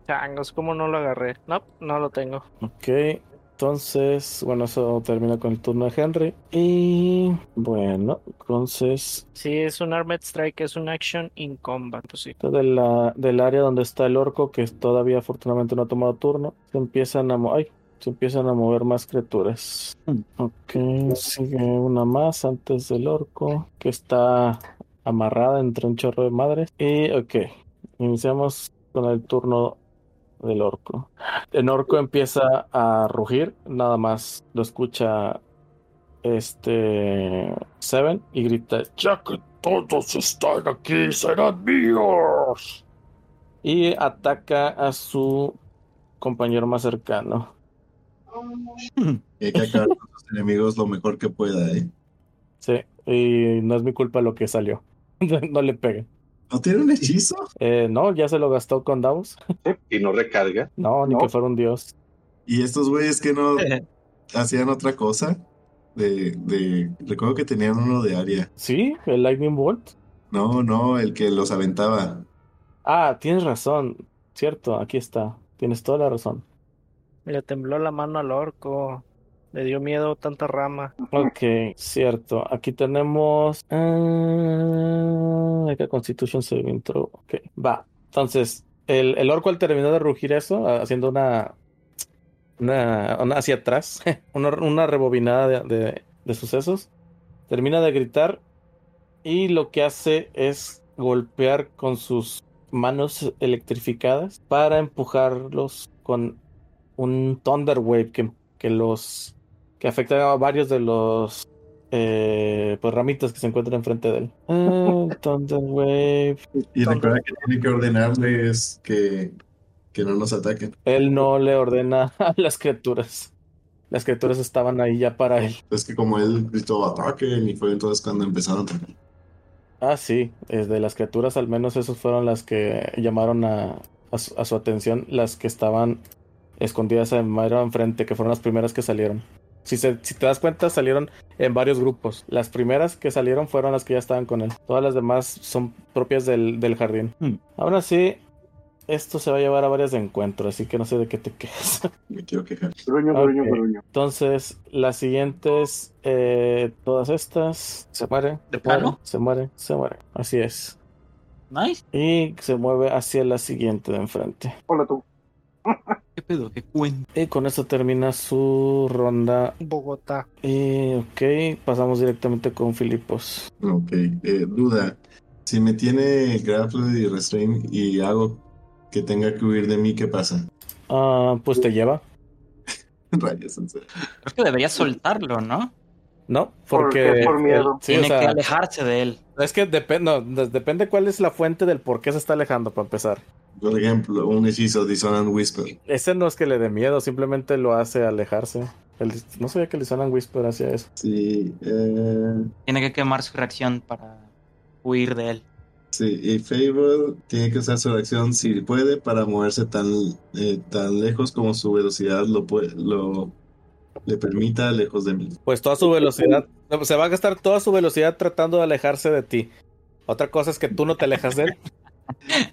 Changos, ¿cómo no lo agarré? No, no lo tengo. Ok, entonces, bueno, eso termina con el turno de Henry. Y bueno, entonces, Sí, es un Armed Strike, es un action in combat, pues sí. de la, del área donde está el orco, que todavía afortunadamente no ha tomado turno, se empiezan a, mo- ay, se empiezan a mover más criaturas. Ok, sigue una más antes del orco, que está amarrada entre un chorro de madres. Y ok, iniciamos con el turno del orco. El orco empieza a rugir, nada más lo escucha este Seven y grita, ya que todos están aquí, serán míos. Y ataca a su compañero más cercano. Hay que acabar con los enemigos lo mejor que pueda, ¿eh? Sí, y no es mi culpa lo que salió. No le pegue. ¿No tiene un hechizo? Eh, no, ya se lo gastó con Davos. Y no recarga. No, ni No. que fuera un dios. Y estos güeyes que no hacían otra cosa. De, de, recuerdo que tenían uno de área. Sí, el Lightning Bolt. No, no, el que los aventaba. Ah, tienes razón. Cierto, aquí está. Tienes toda la razón. Le tembló la mano al orco. Le dio miedo tanta rama. Ok, cierto. Aquí tenemos. Ah, Constitution Saving Throw. Ok, va. Entonces, el, el orco al terminar de rugir eso, ah, haciendo una. Una, una hacia atrás, una, una rebobinada de, de- de sucesos, termina de gritar y lo que hace es golpear con sus manos electrificadas para empujarlos con un Thunder Wave que, que los que afecta a varios de los eh, pues ramitas que se encuentran enfrente de él. Ah, Thunder Wave. Y recuerda que tiene que ordenarles que, que no nos ataquen. Él no le ordena a las criaturas. Las criaturas estaban ahí ya para él. Es que como él gritó ataquen y fue entonces cuando empezaron a atacar. Ah, sí, es de las criaturas, al menos esas fueron las que llamaron a, a su, a su atención, las que estaban escondidas en Myra enfrente, que fueron las primeras que salieron. Si, se- si te das cuenta, salieron en varios grupos. Las primeras que salieron fueron las que ya estaban con él. Todas las demás son propias del, del jardín. Hmm. Aún así, esto se va a llevar a varios encuentros, así que no sé de qué te quejas. Me quiero quejar. Gruño, Ok. gruño. Entonces, las siguientes, eh, todas estas, se mueren. ¿De se mueren, plano? Se mueren, se mueren. Así es. Nice. Y se mueve hacia la siguiente de enfrente. Hola tú. ¿Qué pedo? ¿Qué cuento? Y con eso termina su ronda. Bogotá. Y ok, pasamos directamente con Filipos. Ok, eh, duda. Si me tiene grapple y restrain y hago que tenga que huir de mí, ¿qué pasa? Ah, pues te lleva. Rayos, en serio. Creo que deberías soltarlo, ¿no? No, Porque porque. por miedo. Sí, Tiene o sea, que alejarse de él. Es que depende, no, de- depende cuál es la fuente del por qué se está alejando para empezar. Por ejemplo, un hechizo Dissonant Whisper. Ese no es que le dé miedo, simplemente lo hace alejarse. El- no sabía que suenan whisper hacia eso. Sí, eh, Tiene que quemar su reacción para huir de él. sí, y Fable tiene que usar su reacción si puede para moverse tan, eh, tan lejos como su velocidad lo, puede, lo le permita lejos de mí. Pues toda su velocidad, se va a gastar toda su velocidad tratando de alejarse de ti. Otra cosa es que tú no te alejas de él.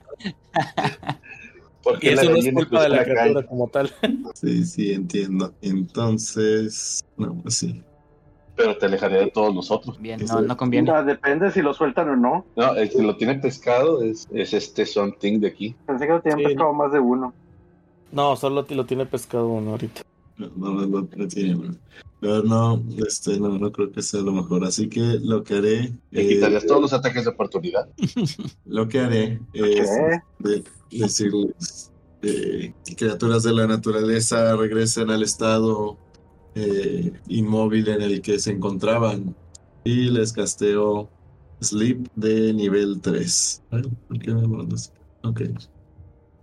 Porque Y eso no es culpa de la criatura calle. como tal. Sí, sí, entiendo. Entonces, no, pues sí. Pero te alejaría de todos nosotros. Bien, no, no conviene. Ah, depende si lo sueltan o no. No, el que lo tiene pescado es, es este something de aquí. Pensé que lo tenían Sí. pescado más de uno. No, solo ti- lo tiene pescado uno ahorita. No, no, no, no tiene. Pero no, este, no, no creo que sea lo mejor. Así que lo que haré, Le eh, quitarías todos los ataques de oportunidad. lo que haré es decirles, eh, criaturas de la naturaleza regresen al estado eh, inmóvil en el que se encontraban y les casteo sleep de nivel 3. Ay, ¿por qué me mandas? Ok.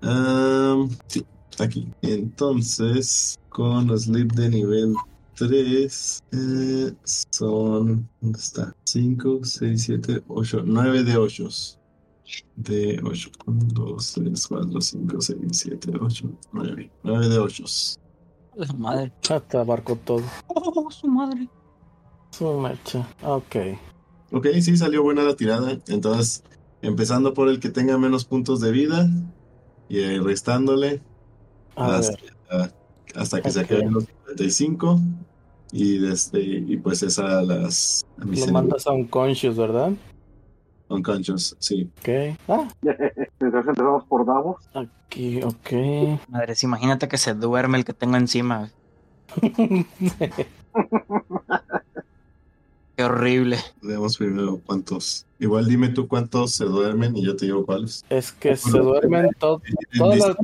Am, sí, aquí. Entonces, con sleep de nivel 3 eh, son, ¿dónde está? 5, 6, 7, 8, 9 de 8 de 8. 1, 2, 3, 4, 5, 6, 7, 8, 9. 9 de 8. La madre. Hasta abarcó todo. Oh, su madre. Su mecha. Ok. Ok, sí, salió buena la tirada. Entonces, empezando por el que tenga menos puntos de vida y restándole A hasta, ver. hasta que se Ok. acaben los 55. Y, desde, y pues esa a las a mis Lo mandas a un conscious, ¿verdad? unconscious, sí. Ok. Ah, Entonces empezamos por Davos. aquí, ok. Madres, imagínate que se duerme el que tengo encima. Qué horrible. Veamos primero cuántos. Igual dime tú cuántos se duermen y yo te digo cuáles. es que se duermen to- todas las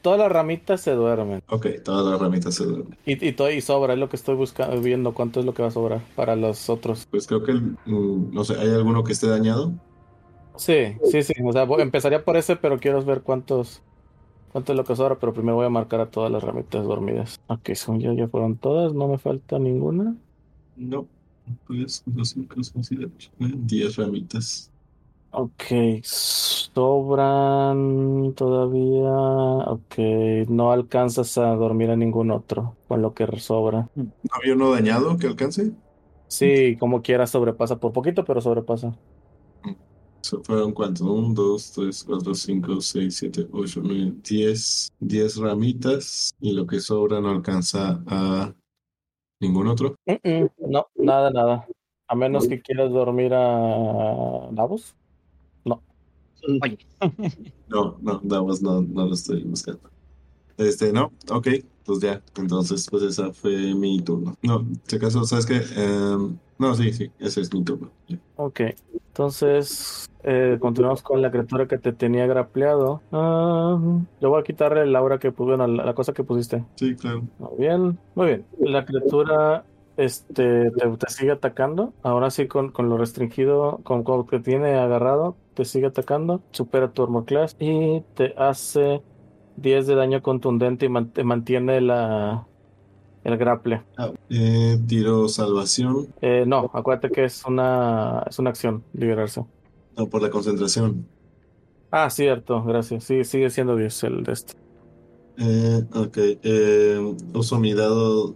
todas- las ramitas se duermen. Ok, todas las ramitas se duermen. Y, y, todo, y sobra, es lo que estoy buscando, viendo cuánto es lo que va a sobrar para los otros. Pues creo que, el, mm, no sé, ¿hay alguno que esté dañado? Sí, sí, sí. O sea, voy- empezaría por ese, pero quiero ver cuántos cuánto es lo que sobra, pero primero voy a marcar a todas las ramitas dormidas. Ok, son ya, ya fueron todas, no me falta ninguna. No. Pues, ocho, nueve, diez ramitas. Ok, sobran todavía. Ok, no alcanzas a dormir a ningún otro con lo que sobra. ¿No había uno dañado que alcance? Sí, como quiera sobrepasa por poquito, pero sobrepasa. So, fueron cuántos? 1, 2, 3, 4, 5, 6, 7, 8, 9, 10. 10 ramitas. Y lo que sobra no alcanza a ningún otro. No, nada, nada. A menos que quieras dormir a Davos. Oye, No, no, Davos no, no lo estoy buscando. Este, no, ok, pues ya. Entonces, pues esa fue mi turno. No, si acaso, ¿sabes qué? Em, no, sí, sí, ese es mi turno. Ya. Ok, entonces eh, continuamos con la criatura que te tenía grapleado. Ah, yo voy a quitarle el aura que puse, bueno, la, la cosa que pusiste. Sí, claro. Muy bien, muy bien. La criatura este, te, te sigue atacando. Ahora sí, con, con lo restringido, con, con lo que tiene agarrado, te sigue atacando. Supera tu armor class y te hace 10 de daño contundente y man- te mantiene la, el grapple. Eh, tiro salvación. Eh, no, acuérdate que es una, es una acción liberarse. No, por la concentración. Ah, cierto, gracias. Sí, sigue siendo 10 el de este. Eh, ok, eh, uso mi dado,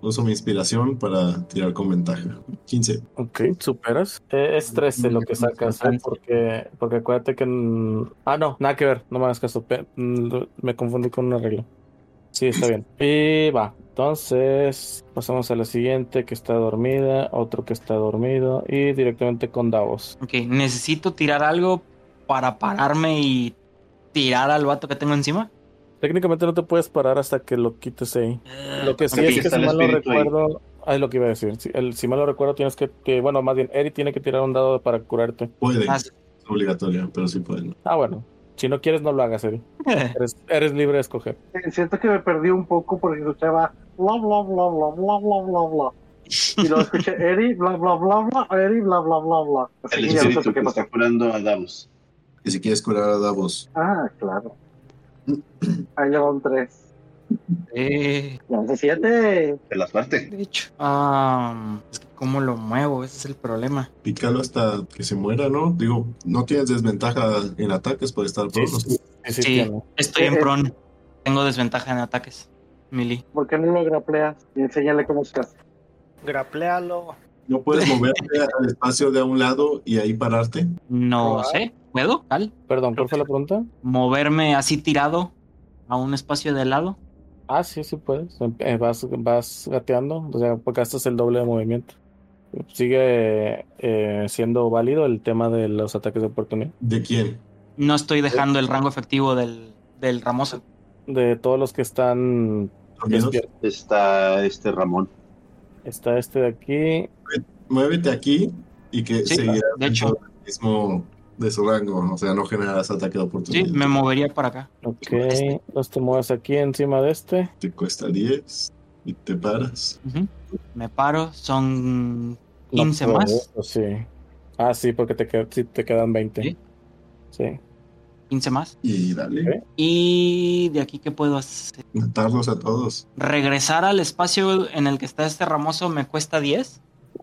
uso mi inspiración para tirar con ventaja. 15. Ok, superas. Eh, es 13 lo que sacas, ¿eh? porque, porque acuérdate que... mm, Ah, no, nada que ver, no me hagas caso. mm, Me confundí con una regla. Sí, está bien. Y va. Entonces, pasamos a la siguiente que está dormida, otro que está dormido y directamente con Davos. ok, necesito tirar algo para pararme y tirar al vato que tengo encima. Técnicamente no te puedes parar hasta que lo quites ahí. Lo que sí es que si mal no ahí. recuerdo, ah, es lo que iba a decir. Si, el- si mal no recuerdo, tienes que, que, bueno, más bien, Eri tiene que tirar un dado para curarte. Puede, Ah, es obligatorio, pero sí pueden. Ah, bueno. Si no quieres, no lo hagas, Eri. Eres, eres libre de escoger. Siento que me perdí un poco porque escuchaba bla bla bla bla bla bla bla bla. Y luego escuché Eri, bla bla bla bla, Eri, bla bla bla bla. Así El que ya no sé que qué está curando a Davos. Y si quieres curar a Davos, Ah, claro. Ahí van tres. Eh, Lance siete. De la suerte. de hecho. Ah, es que cómo lo muevo, ese es el problema. pícalo hasta que se muera, ¿no? Digo, no tienes desventaja en ataques por estar Sí, prono. sí, sí, sí. Estoy en Eh, eh. prone. Tengo desventaja en ataques. Mili. ¿Por qué no lo grapleas? Y enséñale cómo se hace. Graplealo. No puedes moverte al espacio de a un lado y ahí pararte. No Probar. sé. ¿Puedo? Cal? Perdón, ¿cuál fue la pregunta? ¿Moverme así tirado a un espacio de lado? Ah, sí, sí puedes. Eh, vas, vas gateando, o sea, porque gastas el doble de movimiento. Sigue eh, siendo válido el tema de los ataques de oportunidad. ¿De quién? No estoy dejando el rango efectivo del, del ramoso. De todos los que están Despiertos. Está este Ramón. Está este de aquí. Muévete aquí y que Sí, seguirás de hecho. del mismo de su rango. O sea, no generarás ataque de Sí, oportunidad. me movería para acá. Ok, los te mueves aquí encima de este. Te cuesta 10 y te paras. Me paro, son No 15 puedo, más. sí. Ah, sí, porque te, qued- sí, te quedan 20. Sí. Sí. 15 más. Y dale. Y de aquí, ¿qué puedo hacer? Matarlos a todos. Regresar al espacio en el que está este ramoso me cuesta 10.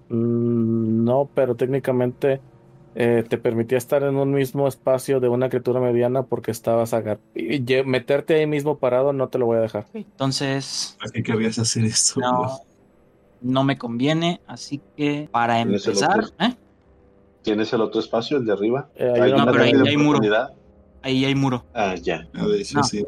Mm, no, pero técnicamente eh, te permitía estar en un mismo espacio de una criatura mediana porque estabas lle- meterte ahí mismo parado no te lo voy a dejar. Entonces, ¿Para qué querrías hacer eso? no, no me conviene. Así que para ¿Tienes el empezar, otro? ¿eh? ¿Tienes el otro espacio, el de arriba? Eh, hay No, pero ahí- ataque de ahí hay muro. Ahí hay muro. Ah, ya. Ah, de hecho, No. sí.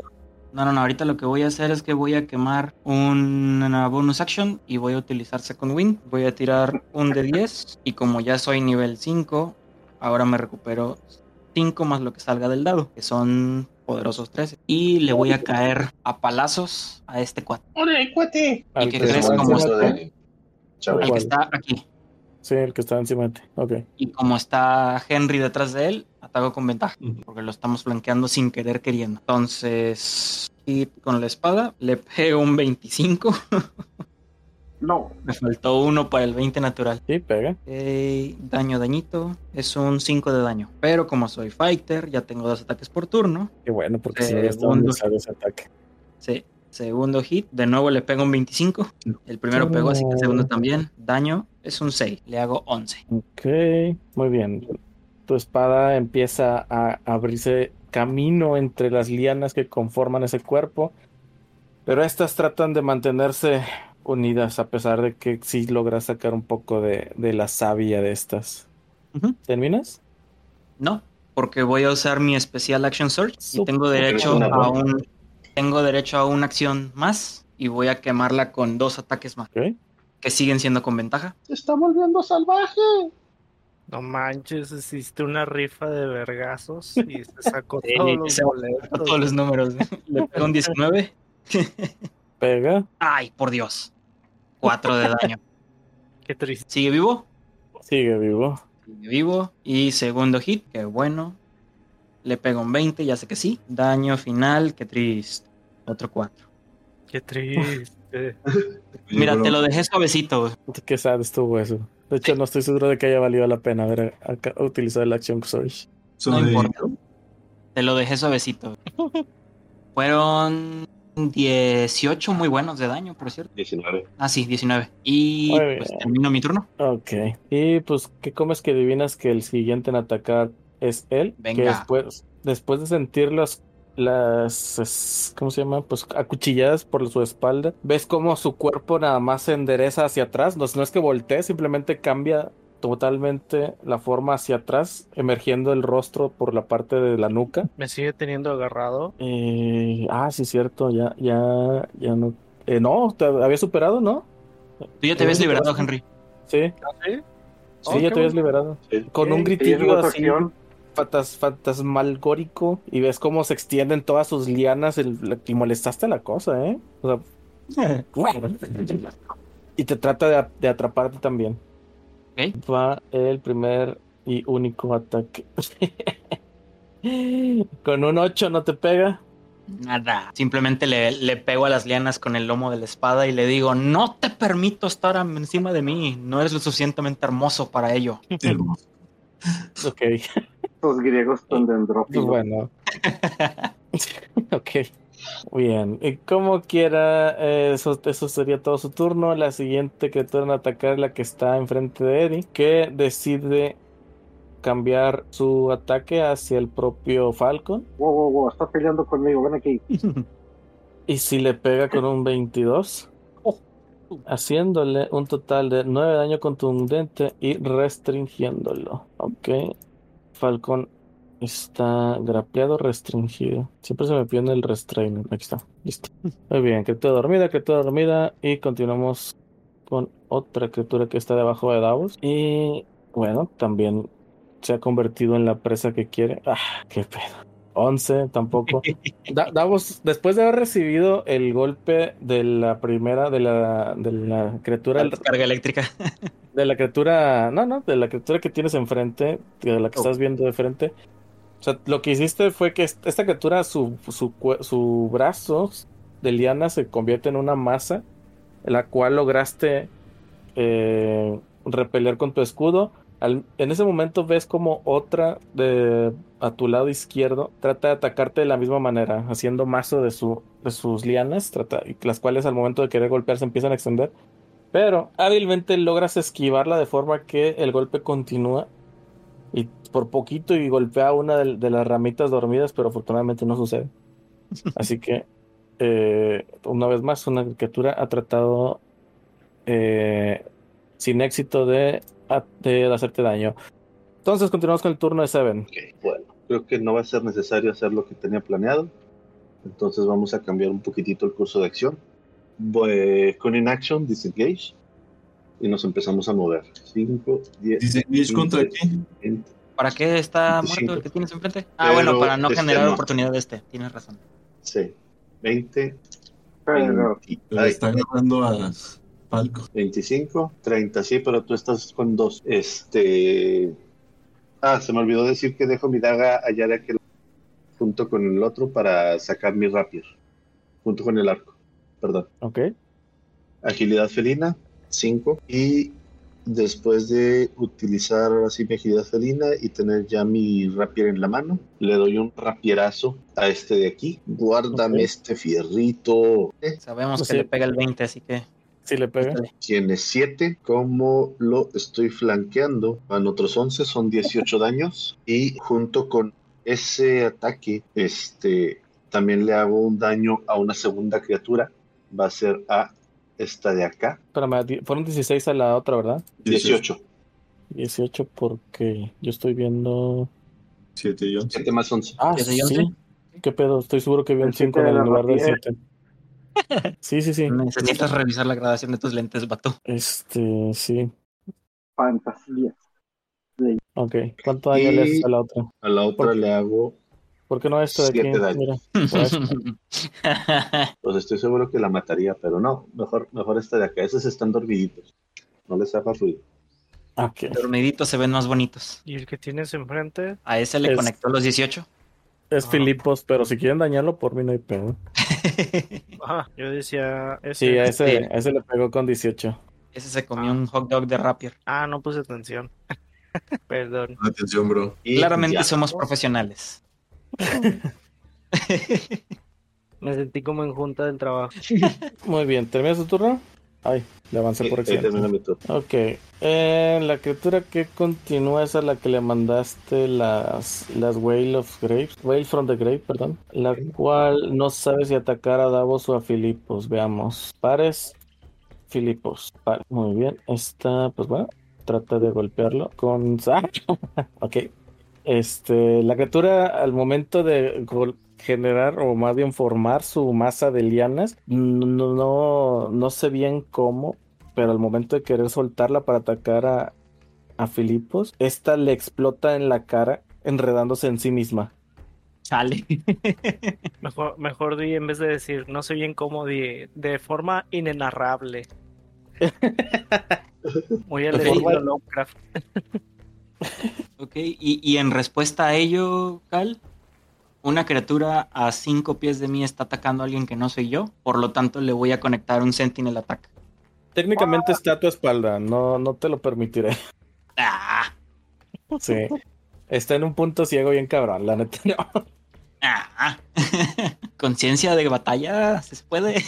No, no, no. Ahorita lo que voy a hacer es que voy a quemar un- una bonus action y voy a utilizar Second Wind. Voy a tirar un de 10 y como ya soy nivel 5, ahora me recupero 5 más lo que salga del dado, que son poderosos 13. Y le voy a caer a palazos a este cuate. ¡Órale, cuate! al ¿Y qué que crees está como de. El ¿Cuál? que está aquí. Sí, el que está encima de ti. Ok. Y como está Henry detrás de él, ataco con ventaja. Porque lo estamos flanqueando sin querer queriendo. Entonces, y con la espada le pego un 25. No. Me faltó uno para el 20 natural. Sí, pega. Daño, dañito. Es un 5 de daño. Pero como soy fighter, ya tengo dos ataques por turno. Qué bueno, porque si no ese ataque. Sí. Segundo hit. De nuevo le pego un 25. El primero pegó, así que el segundo también. Daño es un 6. Le hago 11. Ok, muy bien. Tu espada empieza a abrirse camino entre las lianas que conforman ese cuerpo, pero estas tratan de mantenerse unidas a pesar de que sí logras sacar un poco de, de la savia de estas. ¿Terminas? No, porque voy a usar mi especial action surge y tengo derecho a un tengo derecho a una acción más y voy a quemarla con dos ataques más que siguen siendo con ventaja. ¡Se está volviendo salvaje! No manches, hiciste una rifa de vergazos y se sacó Sí, todos los se- boletos. Todos los números. Le pego un 19. Pega. Ay, por Dios. 4 de daño. Qué triste. ¿Sigue vivo? Sigue vivo. Sigue vivo. Y segundo hit, qué bueno. Le pego un 20, ya sé que sí. Daño final, qué triste. Otro 4. Qué triste. Mira, te lo dejé suavecito. Qué sad estuvo eso. De hecho, no estoy seguro de que haya valido la pena haber acá- utilizado el Action Surge. No importa. Te lo dejé suavecito. Fueron 18 muy buenos de daño, por cierto. 19. Ah, sí, 19. Y pues termino mi turno. Ok. Y pues, ¿qué comes que adivinas que el siguiente en atacar es él? Venga. Que después, después de sentir las, las, ¿cómo se llama? Pues acuchilladas por su espalda, ves cómo su cuerpo nada más se endereza hacia atrás. No, no es que voltee, simplemente cambia totalmente la forma hacia atrás, emergiendo el rostro por la parte de la nuca. Me sigue teniendo agarrado. Eh, ah, sí, cierto, ya, ya, ya no. Eh, no, te había superado, ¿no? Tú ya te habías ¿Cómo liberado? Henry. Sí, ¿Ah, sí? sí, Oh, ya te habías bueno. liberado. Sí. Con un gritillo así. acción. Fantas, fantasmalgórico y ves cómo se extienden todas sus lianas el- y molestaste la cosa, ¿eh? O sea, y te trata de, de atraparte también. Va el primer y único ataque. Con un 8 no te pega. Nada. Simplemente le, le pego a las lianas con el lomo de la espada y le digo, no te permito estar encima de mí. No eres lo suficientemente hermoso para ello. Hermoso. Ok, Los griegos pues dendrófilos. bueno. ok. Bien, y como quiera, eh, eso, eso sería todo su turno. La siguiente criatura en atacar es la que está enfrente de Eddie, que decide cambiar su ataque hacia el propio Falcon. Wow, wow, wow, está peleando conmigo, ven aquí. Y si le pega con un 22, haciéndole un total de 9 daño contundente y restringiéndolo. Ok. Falcon está grapeado, restringido. Siempre se me pierde el restrainer. Aquí está. Listo. Muy bien, criatura dormida, criatura dormida. Y continuamos con otra criatura que está debajo de Davos. Y bueno, también se ha convertido en la presa que quiere. Ah, qué pedo. 11 tampoco. Da- Davos, después de haber recibido el golpe de la primera, de la, de la criatura, La descarga eléctrica. de la criatura, no, no, de la criatura que tienes enfrente, de la que Oh. estás viendo de frente. O sea, lo que hiciste fue que est- esta criatura, su, su, su brazo de liana se convierte en una masa, la cual lograste eh, repeler con tu escudo. Al- en ese momento ves como otra de a tu lado izquierdo trata de atacarte de la misma manera, haciendo mazo de, su, de sus lianas, trata, y las cuales al momento de querer golpear se empiezan a extender. Pero hábilmente logras esquivarla de forma que el golpe continúa y por poquito y golpea una de, de las ramitas dormidas, pero afortunadamente no sucede. Así que, eh, una vez más, una criatura ha tratado eh, sin éxito de, de hacerte daño. Entonces continuamos con el turno de Seven. Ok, bueno, creo que no va a ser necesario hacer lo que tenía planeado. Entonces vamos a cambiar un poquitito el curso de acción. Voy con Inaction, Disengage. Y nos empezamos a mover. 5, 10, Disengage contra? 20. ¿Para qué está 25. muerto el que tienes enfrente? Ah, Pero bueno, para no este generar no. oportunidad de este. Tienes razón. Sí. 20, Pero 20, Pero está agarrando a Falco. 25, 30, sí, pero tú estás con dos. Este. Ah, se me olvidó decir que dejo mi daga allá de aquel junto con el otro para sacar mi rapier. Junto con el arco. Perdón. Ok. Agilidad felina, 5. Y después de utilizar ahora sí mi agilidad felina y tener ya mi rapier en la mano, le doy un rapierazo a este de aquí. Guárdame este fierrito. Eh, Sabemos Pues que sí. le pega el 20, así que. Si le pega. Tiene 7. Como lo estoy flanqueando, van otros 11, son 18 daños. Y junto con ese ataque, este, también le hago un daño a una segunda criatura. Va a ser a esta de acá, Espérame, fueron 16 a la otra, ¿verdad? 18. 18 porque yo estoy viendo... 7 y 11. 7 más 11. Ah, ¿Desde sí. once? ¿Qué pedo? Estoy seguro que vi un El siete 5 en de el lugar del rapidez. 7. Sí, sí, sí. Necesitas revisar la grabación de tus lentes, vato. Este, sí. fantasía. Ok. ¿Cuánto daño Y- le haces a la otra? A la otra ¿Por qué? le hago, ¿Por qué no a esta de aquí? Siete daños. Mira. pues estoy seguro que la mataría, pero no, mejor, mejor esta de acá. Esos están dormiditos. No les haga ruido. Ok. Dormiditos se ven más bonitos. Y el que tienes enfrente, A ese le Es- conectó los 18. Es Ah. Filipos, pero si quieren dañarlo, por mí no hay pedo. ajá, yo decía ese. Sí, a ese, Sí. a ese le pegó con 18. Ese se comió un hot dog de Rapier. Ah, no puse atención. Perdón. Atención, bro. Y Claramente ya. somos profesionales. Me sentí como en junta del trabajo. Muy bien, ¿termina su turno? Ay, le avancé por Ahí termina accidente. Ok. Eh, la criatura que continúa es a la que le mandaste las, las Whale of Grave. Whale from the Grave, perdón. La cual no sabe si atacar a Davos o a Filipos. Veamos. Pares. Filipos. Pares. Muy bien. Esta, pues bueno, trata de golpearlo con... Ok. Este, la criatura al momento de gol- generar o más bien formar su masa de lianas, no, no, no sé bien cómo, pero al momento de querer soltarla para atacar a, a Filipos, esta le explota en la cara enredándose en sí misma. Chale. Mejor, mejor di en vez de decir, no sé bien cómo, di de forma inenarrable. Muy al estilo Lovecraft. Ok, y, y en respuesta a ello, Cal, una criatura a cinco pies de mí está atacando a alguien que no soy yo, por lo tanto le voy a conectar un Sentinel Attack. Técnicamente está a tu espalda, no, no te lo permitiré. ¡Ah! Sí. Está en un punto ciego bien cabrón, la neta no. ¡Ah! Conciencia de batalla, ¿se puede?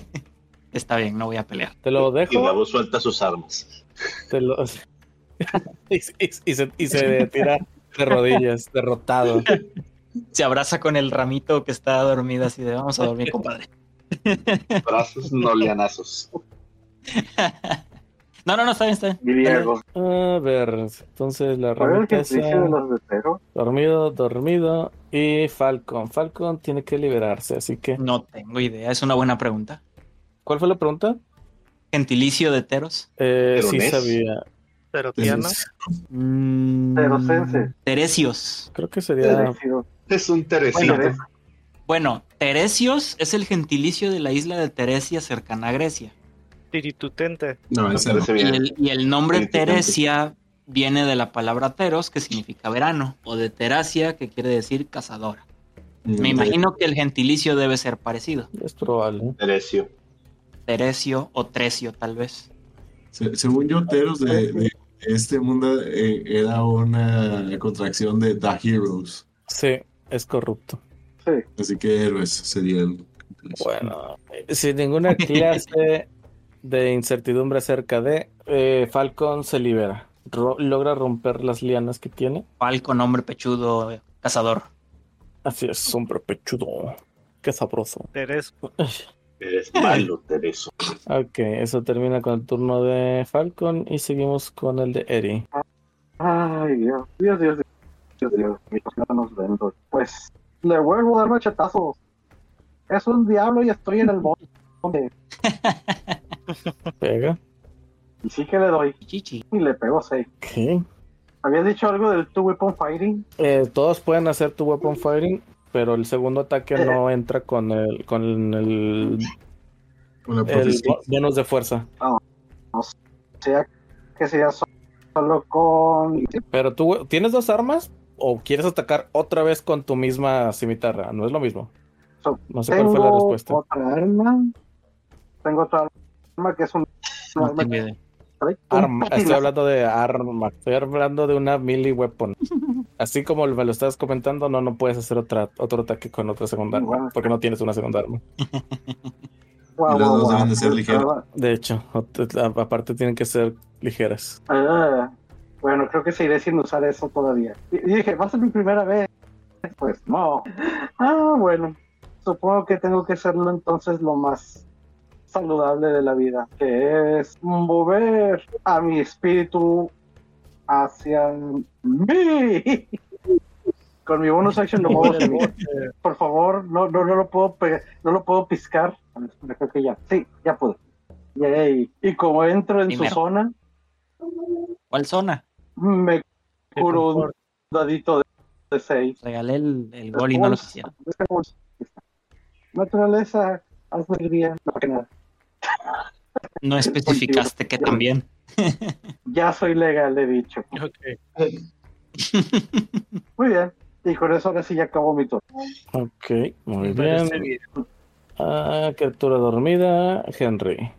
Está bien, no voy a pelear. Te lo Y dejo. Davo suelta sus armas. Te lo... y, y- y se, y se tira de rodillas, derrotado. Se abraza con el ramito que está dormido así de vamos a dormir, compadre. Brazos no lianazos. No, no, no, está bien, está bien. A ver, entonces la ¿Cuál es ramita veteros? dormido, dormido y Falcon. Falcon tiene que liberarse, así que... No tengo idea, es una buena pregunta. ¿Cuál fue la pregunta? Gentilicio de Teros. Eh, sí sabía. Pero Tiana, Mm, Terosense. Teresios. Creo que sería... Teresios. Es un teresito. Bueno, es- Bueno, Teresios es el gentilicio de la isla de Teresia cercana a Grecia. tiritutente. No, no. parece Y bien. el, y el nombre. Teresia viene de la palabra teros, que significa verano, o de Teracia, que quiere decir cazadora. Me imagino que el gentilicio debe ser parecido. Es probable. Teresio. Teresio o Trecio, tal vez. Se- según yo, Teros de, de este mundo eh, era una contracción de The Heroes. Sí, es corrupto. Sí. Así que héroes sería el. Bueno, eh, sin ninguna clase de incertidumbre acerca de eh, Falcon se libera. Ro- logra romper las lianas que tiene. Falcon, hombre pechudo, eh, cazador. Así es, hombre pechudo. Qué sabroso. Teres. Eres malo, Tereso. Ok, eso termina con el turno de Falcon y seguimos con el de Eri. Ay, Dios, Dios, Dios, Dios, Dios, mis plátanos vendos. Pues le vuelvo a dar machetazos. Es un diablo y estoy en el monte. Pega. Y sí que le doy. Chichi. Y le pego 6. Ok. ¿Habías dicho algo del two weapon fighting? Eh, todos pueden hacer tu weapon fighting, pero el segundo ataque no entra con el con el, Con el bo- bonus de fuerza. O sea, que so- solo con... Pero tú tienes dos armas o quieres atacar otra vez con tu misma cimitarra. No es lo mismo. So, No sé cuál fue la Tengo respuesta. otra arma. Tengo otra arma que es un... No arma tengo idea. que- Arma, estoy hablando de arma, estoy hablando de una melee weapon. Así como me lo estás comentando, no, no puedes hacer otra, otro ataque con otra segunda arma, Bueno. porque no tienes una segunda arma. Dos deben de ser ligeras. De hecho, aparte tienen que ser ligeras. Ah, bueno, creo que seguiré sin usar eso todavía. Y dije, va a ser mi primera vez. Pues no. Ah, bueno. Supongo que tengo que hacerlo entonces lo más saludable de la vida, que es mover a mi espíritu hacia mí. Con mi bonus action lo muevo. Por favor, no, no, no lo puedo no lo puedo piscar. Creo que ya. Sí, ya pude. Yay. Y como entro en Primero. su zona, ¿Cuál zona? me curo un dadito de, de seis. Regalé el, el gol y no lo quisieron. Naturaleza, haz alegría, no que nada. No especificaste que también. Ya soy legal, he dicho. Ok. Muy bien. Y con eso ahora sí ya acabó mi turno. Ok, muy bien. Ah, criatura dormida, Henry.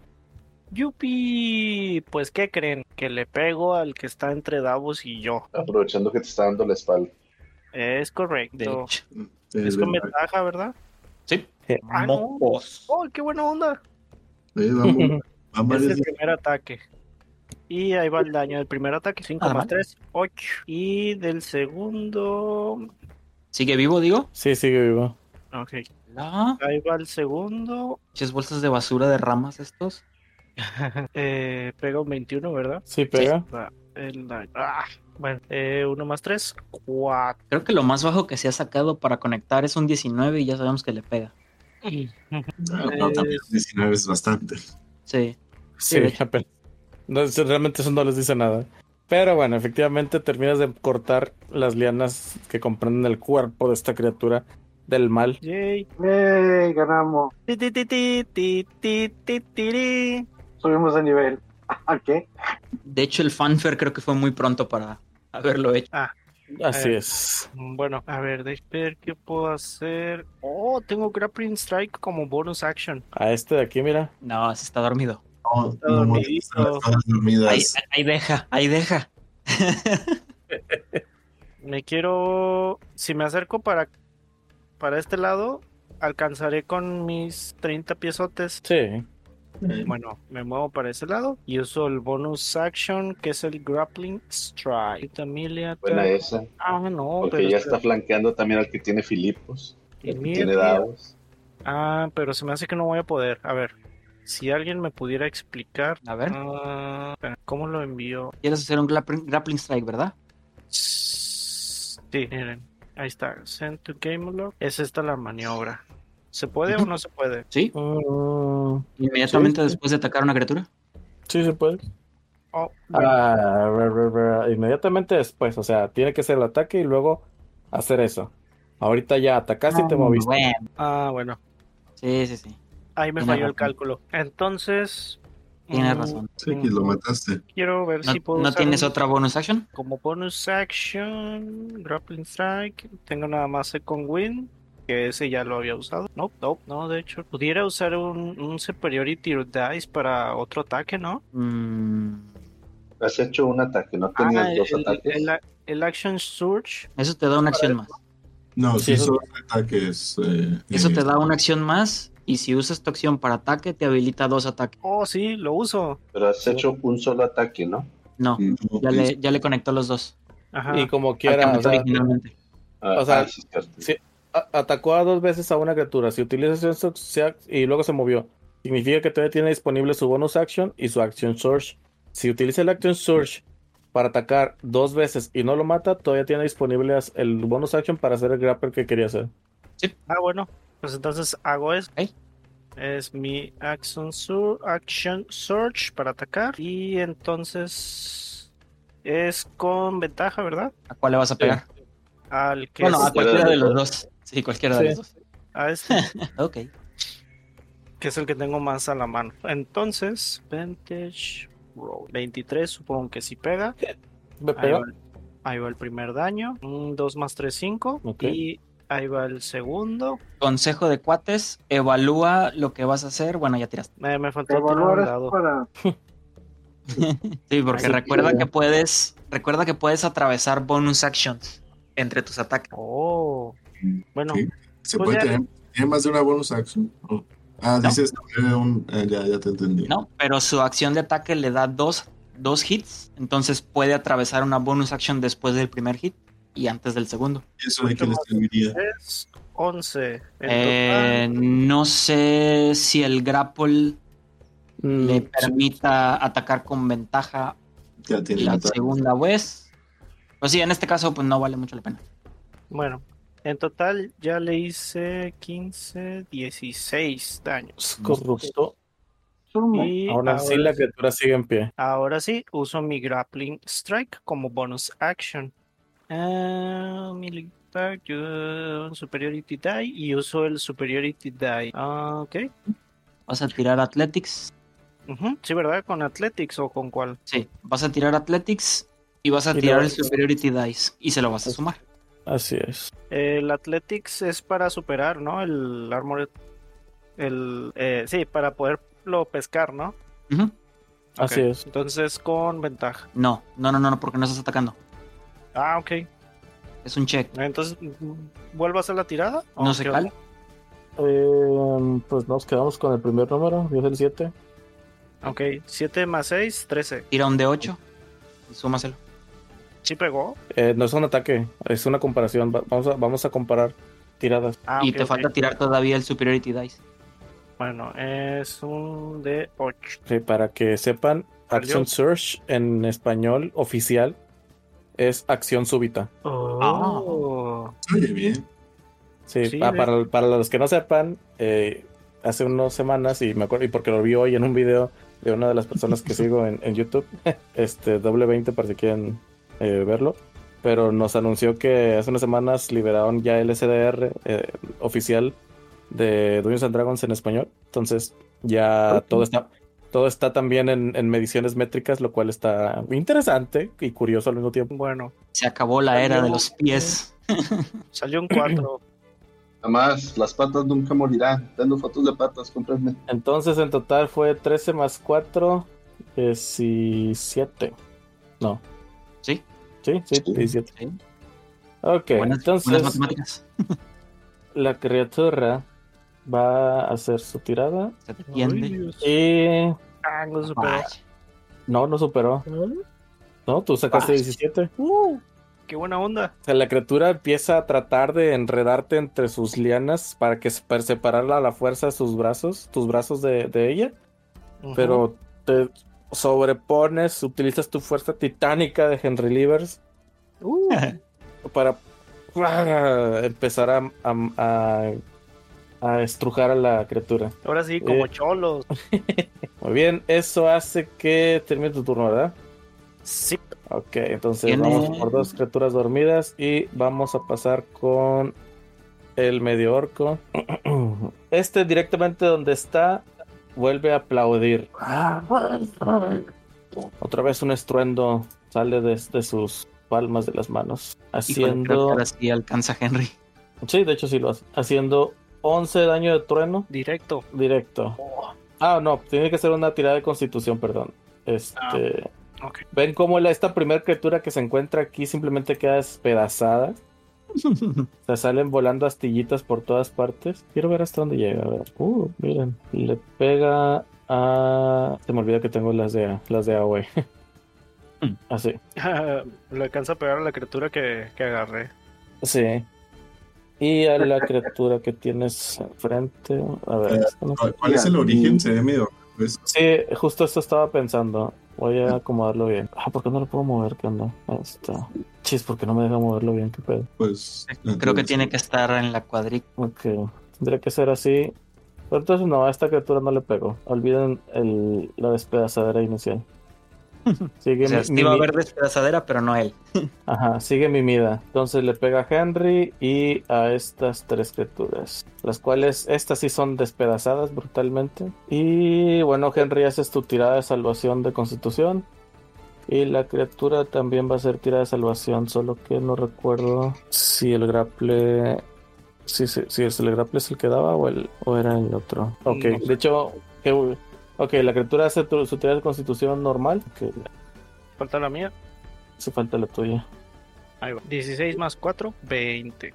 Yupi, pues ¿qué creen? Que le pego al que está entre Davos y yo. Aprovechando que te está dando la espalda. Es correcto. Eh, Es con ventaja, ¿verdad? Sí. Ah, no. Mocos. ¡Oh, qué buena onda! eh, vamos, van Es el primer ataque. Y ahí va el daño del primer ataque, 5 Nada más mal. 3, 8. Y del segundo... ¿Sigue vivo, digo? Sí, sigue vivo. Ok, La... ahí va el segundo. Muchas bolsas de basura de ramas estos. Eh, pega un 21, ¿verdad? Sí, pega. Va, el daño. Ah, bueno, eh, 1 más 3, 4. Creo que lo más bajo que se ha sacado para conectar es un 19 y ya sabemos que le pega. Ah, no, también 19 es bastante. Sí. Sí, apenas. No, realmente eso no les dice nada. Pero bueno, efectivamente terminas de cortar las lianas que comprenden el cuerpo de esta criatura del mal. Yay. ¡Yay! Ganamos. Ti, ti, ti, Subimos de nivel. ¿A qué? De hecho, el fanfare creo que fue muy pronto para haberlo hecho. Así Eh. es. Bueno, a ver, déjame ver qué puedo hacer. Oh, tengo Grappling Strike como bonus action. A este de aquí, mira. No, se está dormido. No, Está no dormidito. ahí deja, ahí deja. Me quiero. Si me acerco para, para este lado, alcanzaré con mis 30 piezotes. Sí. Eh, Bueno, me muevo para ese lado y uso el bonus action que es el Grappling Strike. Amelia, Buena esa. Ah, no, Porque pero ya está flanqueando también al que tiene Filipos. que tiene dados. Ah, pero se me hace que no voy a poder. A ver, si alguien me pudiera explicar. A ver, Ah, ¿Cómo lo envío? quieres hacer un grappling, grappling strike, ¿verdad? Sí, miren. Ahí está. Send to game log. Es esta la maniobra. ¿Se puede o no se puede? Sí, Mm, inmediatamente Sí, sí. después de atacar a una criatura. sí, se puede. Oh, bueno, Ah, inmediatamente después. O sea, tiene que ser el ataque y luego hacer eso. Ahorita ya atacaste y te Ah, moviste. Bueno, ah, bueno. sí, sí, sí. Ahí me falló el cálculo. Entonces. Tienes mm, razón. Sí, que lo mataste. Quiero ver ¿No, si puedo no usar tienes un- otra bonus action? como bonus action, grappling strike. Tengo nada más con win, que ese ya lo había usado. No, no, no, de hecho. Pudiera usar un, un superiority dice para otro ataque, ¿no? Mm, Has hecho un ataque, ¿no tenías Ah, dos el, ataques? el- el action surge. eso te da una acción más. No, Sí, sí, eso- son ataques. eh, Eso eh, te da una acción más. Y si usas tu acción para ataque, te habilita dos ataques. Oh, sí, lo uso. Pero has hecho un solo ataque, ¿no? No, ya le, ya le conectó los dos. Ajá. Y como quiera, o sea, originalmente. Ah, O sea, ah, sí, sí. Atacó a dos veces a una criatura. Si utiliza y luego se movió, significa que todavía tiene disponible su bonus action y su action surge. Si utiliza el action surge para atacar dos veces y no lo mata, todavía tiene disponible el bonus action para hacer el grapple que quería hacer. Ah, bueno. Pues entonces hago eso. Es mi action, sur action surge para atacar. Y entonces es con ventaja, ¿verdad? ¿A cuál le vas a pegar? Al que Bueno, es- a cualquiera de los dos. Sí, cualquiera de Sí. los dos. a este, Ok. que es el que tengo más a la mano. Entonces, Vantage Roll. 23, supongo que sí pega. ¿Me Ahí pega? va, ahí va el primer daño. 2 más 3, 5. Ok. Y ahí va el segundo. Consejo de cuates, evalúa lo que vas a hacer. Bueno, ya tiraste. Eh, me faltó Evaluar dado. para. Sí, porque Así recuerda que- que puedes, recuerda que puedes atravesar bonus actions entre tus ataques. Oh. Bueno, Sí. Se Pues puede ya- tener. ¿Tiene más de una bonus action? Oh. Ah, No. dices eh, un- eh, ya, ya te entendí. No, pero su acción de ataque le da dos, dos hits, entonces puede atravesar una bonus action después del primer hit y antes del segundo. ¿Y eso de qué le serviría? es 11. En Eh, no sé si el grapple Mm, le sí. permita atacar con ventaja Ya tiene la ventaja. segunda vez. Pues sí, en este caso pues no vale mucho la pena. Bueno, en total ya le hice 15, 16 daños. Corrupto. Y ahora, la criatura sigue en pie. ahora sí, uso mi Grappling Strike como bonus action. Ah, melee attack, yo- Superiority Die y uso el Superiority Die. Ah, ok. Vas a tirar Athletics. Sí, ¿verdad? ¿Con Athletics o con cuál? Sí, vas a tirar Athletics y vas a Y tirar el Superiority Dice y se lo vas a sumar. Así es. El Athletics es para superar, ¿no? El Armored. El, eh, sí, para poderlo pescar, ¿no? Ujú. Así es. Entonces con ventaja. No, no, no, no, no, porque no estás atacando. Ah, ok. Es un check. Entonces, ¿vuelvo a hacer la tirada? No ¿O se cala. Eh, pues nos quedamos con el primer número, que es el 7. onda? Ok, 7 más 6, 13. Tira un de 8 y súmaselo. ¿Sí pegó? Eh, no es un ataque, es una comparación. Va- Vamos a, vamos a comparar tiradas. Ah, y te falta tirar todavía el Superiority Dice. Bueno, es un de 8. Sí, para que sepan, Salió. Action Search en español oficial es acción súbita. Oh. Oye, bien. Sí, ah, para, para los que no sepan, eh, hace unas semanas, y me acuerdo, y porque lo vi hoy en un video de una de las personas que sigo en, en YouTube, este doble 20 para si quieren eh, verlo. Pero nos anunció que hace unas semanas liberaron ya el SDR eh, oficial de Dungeons and Dragons en español. Entonces ya todo está todo está también en, en mediciones métricas, lo cual está interesante y curioso al mismo tiempo. Bueno, Se acabó la era de los pies. salió un 4. Además, las patas nunca morirán. Dando fotos de patas, cómprenme. Entonces en total fue 13 más 4, 17. No, ¿Sí? sí, sí, Sí. 17. sí. Ok, buenas, entonces buenas matemáticas. la criatura va a hacer su tirada Se defiende. y Ah, no superó. No, no superó. No, tú sacaste Ah. 17. Uh, qué buena onda. O sea, la criatura empieza a tratar de enredarte entre sus lianas para que para separarla a la fuerza de sus brazos, tus brazos de, de ella, pero te sobrepones, utilizas tu fuerza titánica de Henry Livers Uh, para ah, empezar a, a, a- a estrujar a la criatura. ahora sí, como Eh. cholos. Muy bien, eso hace que termine tu turno, ¿verdad? Sí. Ok, entonces Tiene- vamos por dos criaturas dormidas y vamos a pasar con el medio orco. Este directamente donde está vuelve a aplaudir. Otra vez un estruendo sale desde sus palmas de las manos, haciendo... ahora sí alcanza a Henry. Sí, de hecho sí lo hace. Haciendo 11 daño de trueno Directo. directo. Ah, no, tiene que ser una tirada de constitución, perdón. Este... Ok. Ven cómo la, esta primera criatura que se encuentra aquí simplemente queda despedazada. O sea, salen volando astillitas por todas partes. Quiero ver hasta dónde llega. A ver. Uh, miren. Le pega a. Se me olvida que tengo las de las de AOE. Así. Le alcanza a pegar a la criatura que, que agarré. Sí. Y a la criatura que tienes enfrente. A ver. Eh, esta no sé. ¿Cuál, cuál es el origen? Se ve medio. Pues, Sí, justo eso estaba pensando. Voy a acomodarlo bien. Ah, ¿por qué no lo puedo mover? ¿Qué onda? Ahí está. Chis, ¿por qué no me deja moverlo bien? ¿Qué pedo? pues, Creo que tiene que estar en la cuadrícula. Ok, tendría que ser así. Pero entonces no, a esta criatura no le pego. Olviden el, la despedazadera inicial. Sigue, O sea, mi- sí va a haber despedazadera, pero no él. Ajá, sigue mi mida. Entonces le pega a Henry y a estas tres criaturas. Las cuales, estas sí son despedazadas brutalmente. Y bueno, Henry, haces tu tirada de salvación de constitución. Y la criatura también va a hacer tirada de salvación, solo que no recuerdo si el grapple. Si, si, si el grapple es el que daba o, el, o era el otro. Ok, No de hecho, que- ok, la criatura hace tu- su tirada de constitución normal. Que Falta la mía. hace falta la tuya. Ahí va. 16 más 4, 20.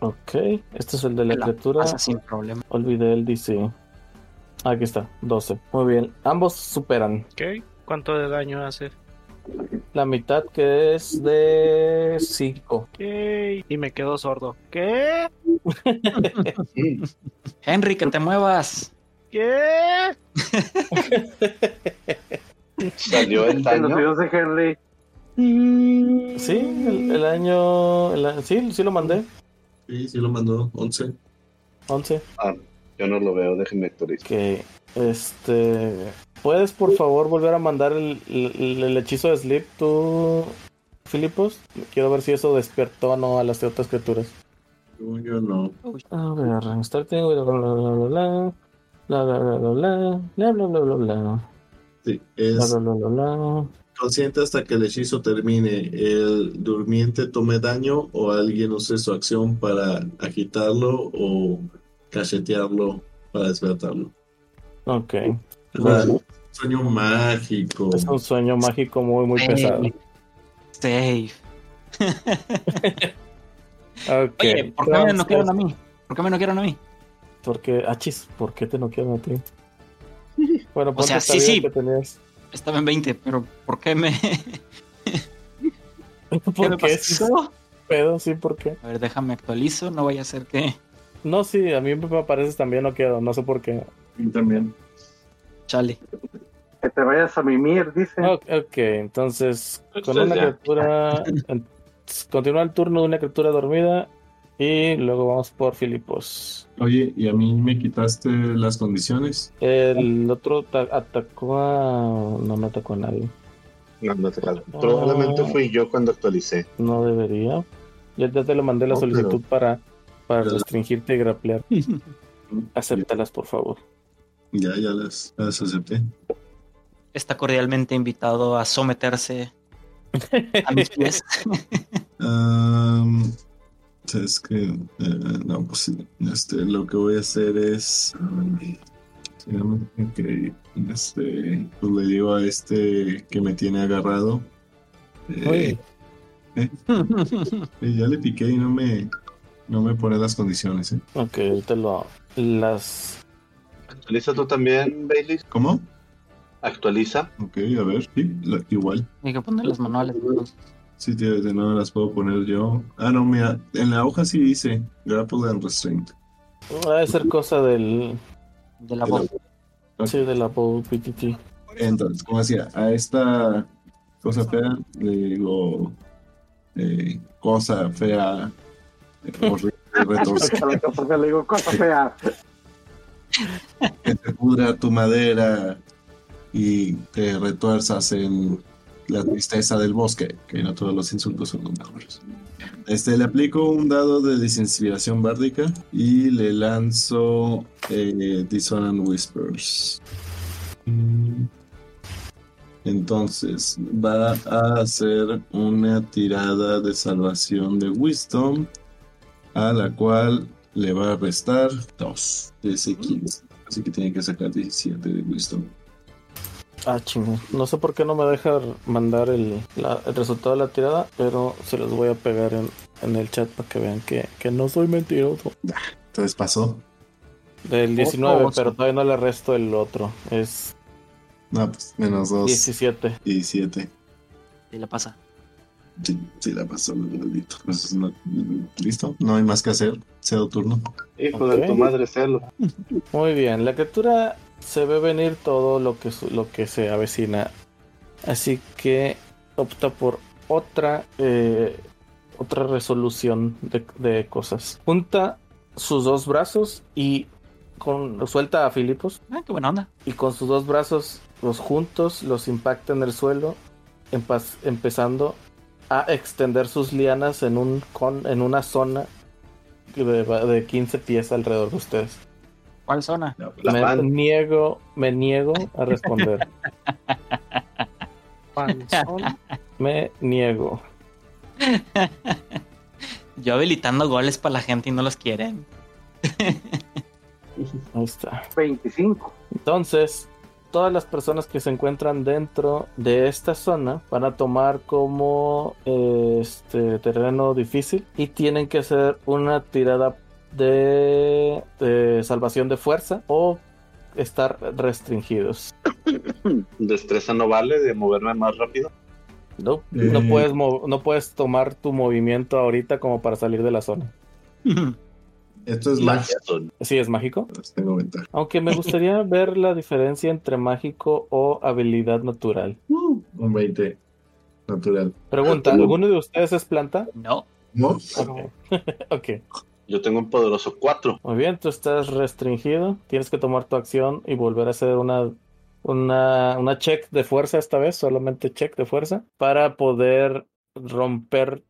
Ok, este es el de la La criatura. pasa sin problema. Olvidé el DC. Aquí está, 12. Muy bien, ambos superan. Ok. ¿Cuánto de daño hace? La mitad que es de 5. Ok. Y me quedo sordo. ¿Qué? Henry, que te muevas. ¿Qué? Salió el En los daño. videos de Henry. Sí, el, el año. el sí, sí lo mandé. Sí, sí lo mandó 11. 11. Ah, yo no lo veo, déjenme actualizar. Que. Este. ¿Puedes por favor volver a mandar el, el- el hechizo de Sleep tú, Filipos? Quiero ver si eso despertó o no a las otras criaturas. Yo, no. A ver, bla bla bla bla bla bla bla bla bla bla bla bla bla bla Sí, es bla bla bla bla consciente hasta que el hechizo termine. El durmiente tome daño o alguien use su acción para agitarlo o cachetearlo para despertarlo. Ok. Un sueño mágico. Es un sueño mágico muy, muy pesado. Safe. Ok. Oye, ¿por qué me entonces, noquearon a mí? ¿Por qué me noquearon a mí? Porque, achis, ¿por qué te no quieren a ti? Bueno, ponte sea, sí, sí. que tenías. Estaba en 20, pero ¿por qué me, ¿qué me ¿Por qué? Pasó? pedo, sí, ¿por qué? A ver, déjame actualizo, no vaya a ser que... No, sí, a mí me apareces también no quedo, no sé por qué. También. Chale. Que te vayas a mimir, dice. Ok, ok, entonces, con Entonces una ya. criatura. continúa el turno de una criatura dormida Y luego vamos por Filipos. Oye, y a mí me quitaste las condiciones. El otro ta- atacó a. No me atacó a nadie. No, no te. Probablemente fui yo cuando actualicé. No debería. Ya, ya te lo mandé la No, solicitud para, para Pero- restringirte y graplear. Acéptalas, por favor. Ya, ya las, las acepté. Está cordialmente invitado a someterse a mis pies. Am, es que eh, no, pues sí, este, lo que voy a hacer es se llama? Ok, este, pues le digo a este que me tiene agarrado. eh, Oye. eh, ya le piqué y no me no me pone las condiciones. ¿eh? Ok, ahorita lo. Las. Actualiza tú también, Bailey. ¿Cómo? Actualiza. Ok, a ver, sí, la- igual. Hay que poner los manuales. Sí, de de nuevo las puedo poner yo. Ah, no, mira, en la hoja sí dice Grapple and Restraint. Va a ser cosa del. De la. Ok. Sí, de la Bow PTT. Entonces, como decía, a esta cosa fea le digo eh, cosa fea, eh, horrible, retorcida, le digo, cosa fea. que te pudra tu madera y te retuerzas en la tristeza del bosque, que no todos los insultos son los mejores. Este, le aplico un dado de desinspiración bárdica y le lanzo eh, Dissonant Whispers. Entonces va a hacer una tirada de salvación de Wisdom, a la cual le va a restar 2 de ese 15. Así que tiene que sacar 17 de Wisdom. Ah, chingo. No sé por qué no me deja mandar el, la- el resultado de la tirada, pero se los voy a pegar en, en el chat para que vean que, que no soy mentiroso. Entonces pasó. Del 19, Ojo. pero todavía no le resto el otro. Es No, pues menos 2, 17. 17. Y le pasa. Sí, sí la pasó, maldito. Pues, no- Listo, no hay más que hacer. Cedo turno. Hijo de tu madre, celo. Muy bien, la criatura se ve venir todo lo que, lo que se avecina. Así que opta por otra, eh, otra resolución de, de cosas. Junta sus dos brazos y con, suelta a Filipos. Ah, qué buena onda. y con sus dos brazos los juntos los impacta en el suelo empezando a extender sus lianas en un con en una zona de, de 15 pies alrededor de ustedes. ¿Cuál zona? La me pan. niego, me niego a responder. Panzón. me niego. Yo habilitando goles para la gente y no los quieren. Ahí está. 25. Entonces, todas las personas que se encuentran dentro de esta zona van a tomar como eh, este terreno difícil y tienen que hacer una tirada de, de salvación de fuerza o estar restringidos. Destreza no vale de moverme más rápido. No, no, Eh. puedes no puedes tomar tu movimiento ahorita como para salir de la zona. Esto es magia. Son- Sí, es mágico. Tengo ventaja. Aunque me gustaría ver la diferencia entre mágico o habilidad natural. Un 20 natural. Pregunta, ¿alguno de ustedes es planta? no. ¿No? Ok. ok. Yo tengo un poderoso 4. Muy bien, tú estás restringido. Tienes que tomar tu acción y volver a hacer una, una, una check de fuerza esta vez, solamente check de fuerza, para poder romper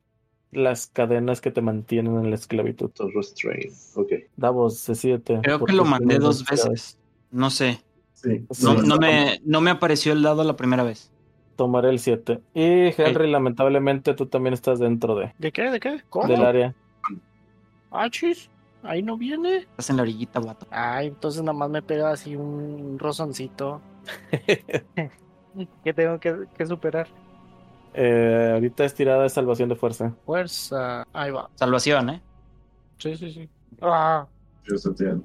las cadenas que te mantienen en la esclavitud. Restrain. Ok. Davos, de 7 Creo que lo mandé dos veces. No sé. Sí. No, Sí. no me, no me apareció el dado la primera vez. Tomaré el 7. Y Henry, lamentablemente tú también estás dentro de, ¿De qué? ¿De qué? ¿Cómo? del área. Ah, chis. Ahí no viene. Estás en la orillita, vato. Ay, entonces nada más me pega así un rozoncito. ¿Qué tengo que, que superar? Eh, ahorita es tirada de salvación de fuerza. Fuerza. Ahí va. Salvación, ¿eh? Sí, sí, sí. Ah, Yo estoy tirando.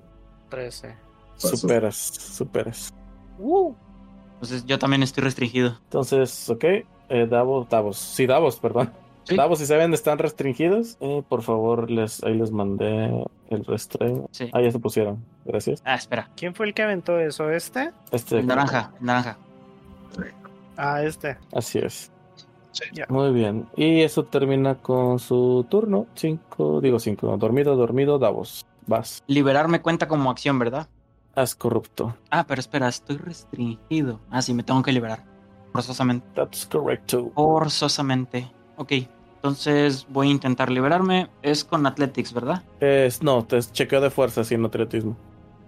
13. Pasó. Superas, superas. Uh, Entonces yo también estoy restringido. Entonces, ok. Eh, Davos, Davos. Sí, Davos, perdón. Sí. Davos y Seven están restringidos. Eh, por favor, les, ahí les mandé el restrain. Sí. Ah, ya se pusieron. Gracias. Ah, espera. ¿quién fue el que aventó eso? ¿Este? Este, El naranja, el naranja. Ah, este. Así es. Muy bien. Y eso termina con su turno. Cinco, digo cinco. Dormido, dormido, Davos. Vas. Liberarme cuenta como acción, ¿verdad? Haz corrupto. Ah, pero espera, estoy restringido. Ah, sí, me tengo que liberar. Forzosamente. That's correct too. Forzosamente. Ok. Entonces voy a intentar liberarme. Es con Athletics, ¿verdad? Es, no, te es chequeo de fuerza sin atletismo.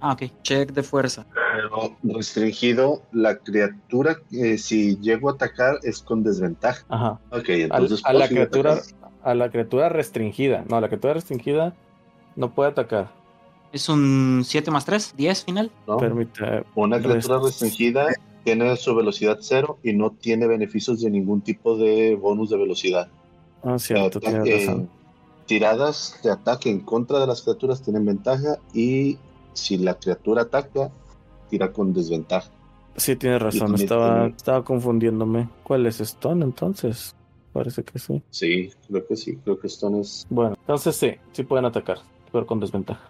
Ah, ok. Check de fuerza. Pero restringido, la criatura, eh, si llego a atacar, es con desventaja. Ajá. Ok, entonces. a puedo la criatura, a la criatura restringida. No, la criatura restringida no puede atacar. Es un 7 más 3, 10 final. ¿no? Permite. Una criatura Rest- restringida tiene su velocidad cero y no tiene beneficios de ningún tipo de bonus de velocidad. Ah, cierto, Ataque- tienes razón. tiradas de ataque en contra de las criaturas tienen ventaja y si la criatura ataca, tira con desventaja. Sí, tienes razón. también Estaba, estaba confundiéndome. ¿Cuál es Stone entonces? Parece que sí. Sí, creo que sí, creo que esto no es... Bueno, entonces sí, sí pueden atacar, pero con desventaja.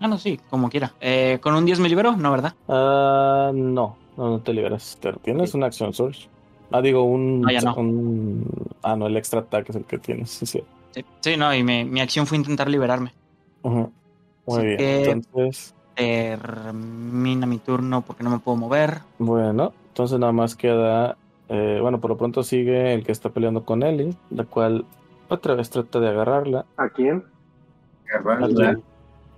Ah, no, sí, como quiera. Eh, ¿Con un 10 me libero? No, ¿verdad? Ah, no, no, no te liberas. Tienes una acción surge. Ah, digo, un, No, ya no. un- Ah, no, el extra ataque es el que tienes. Sí, sí. Sí, sí no, y me- mi acción fue intentar liberarme. Ujú. Muy Así bien. que- Entonces, Termina mi turno porque no me puedo mover. bueno, entonces nada más queda. eh, bueno, por lo pronto sigue el que está peleando con Ellie, la cual otra vez trata de agarrarla. ¿A quién?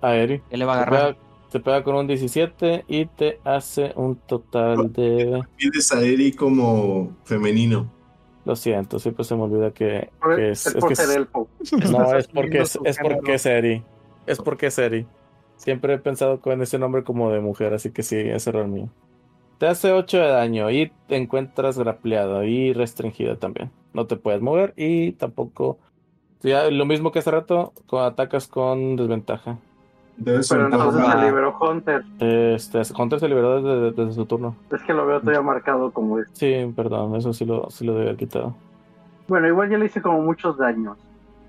A, a Eri. ¿Qué le va a agarrar? Te pega con un 17 y te hace un total de. Pides a Eri como femenino. Lo siento, siempre se me olvida que, es, es, es por que ser es- elfo. No, es porque es, es porque es Eri. Es porque es Eri. Siempre he pensado con ese nombre como de mujer, así que sí, es error mío. Te hace 8 de daño y te encuentras grapleado y restringida también. No te puedes mover y tampoco. Ya, lo mismo que hace rato, atacas con desventaja. Debe ser Pero entonces se liberó Hunter. Este, Hunter se liberó desde, desde su turno. Es que lo veo todavía marcado como es. Sí, perdón, eso sí lo, sí lo debía haber quitado. Bueno, igual ya le hice como muchos daños.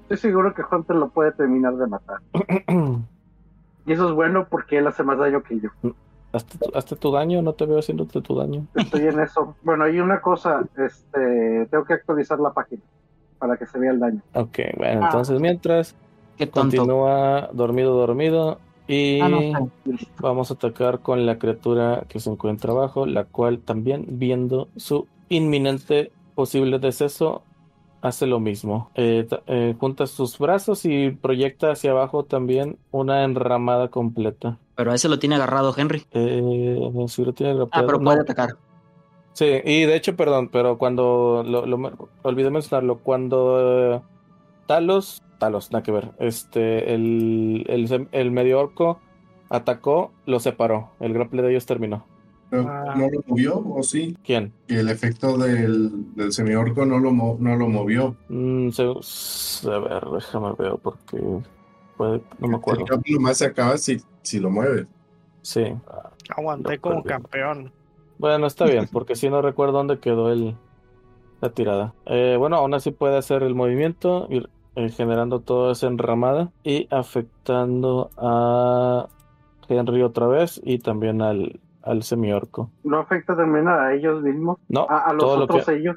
Estoy seguro que Hunter lo puede terminar de matar. Y eso es bueno porque él hace más daño que yo. hazte, tu- hazte tu daño, no te veo haciéndote tu daño. Estoy en eso. Bueno, hay una cosa, este, tengo que actualizar la página para que se vea el daño. Ok, bueno, Ah. entonces mientras Qué tonto. continúa dormido, dormido. Y Ah, no, vamos a atacar con la criatura que se encuentra abajo, la cual también, viendo su inminente posible deceso, hace lo mismo. Eh, eh, junta sus brazos y proyecta hacia abajo también una enramada completa. Pero a ese lo tiene agarrado Henry. Eh, si lo tiene Ah, pero no, puede atacar. Sí, y de hecho, perdón, pero cuando lo, lo- olvidé mencionarlo, cuando eh, Talos, Talos, nada que ver, este, el, el, el medio orco atacó, lo separó, el grapple de ellos terminó. ¿No Ah. no lo movió o sí? ¿Quién? Y el efecto del, del semiorco no lo, no lo movió. Mm, se- a ver, déjame ver porque puede, no me acuerdo. El capítulo más se acaba si, si lo mueve. Sí, Aguanté Lo como campeón. bueno, está bien, porque si no recuerdo dónde quedó el, la tirada. Eh, bueno, aún así puede hacer el movimiento, ir eh, generando toda esa enramada y afectando a Henry otra vez y también al, al semiorco. ¿No afecta también a ellos mismos? No, A, a los todo, lo otros que, ellos.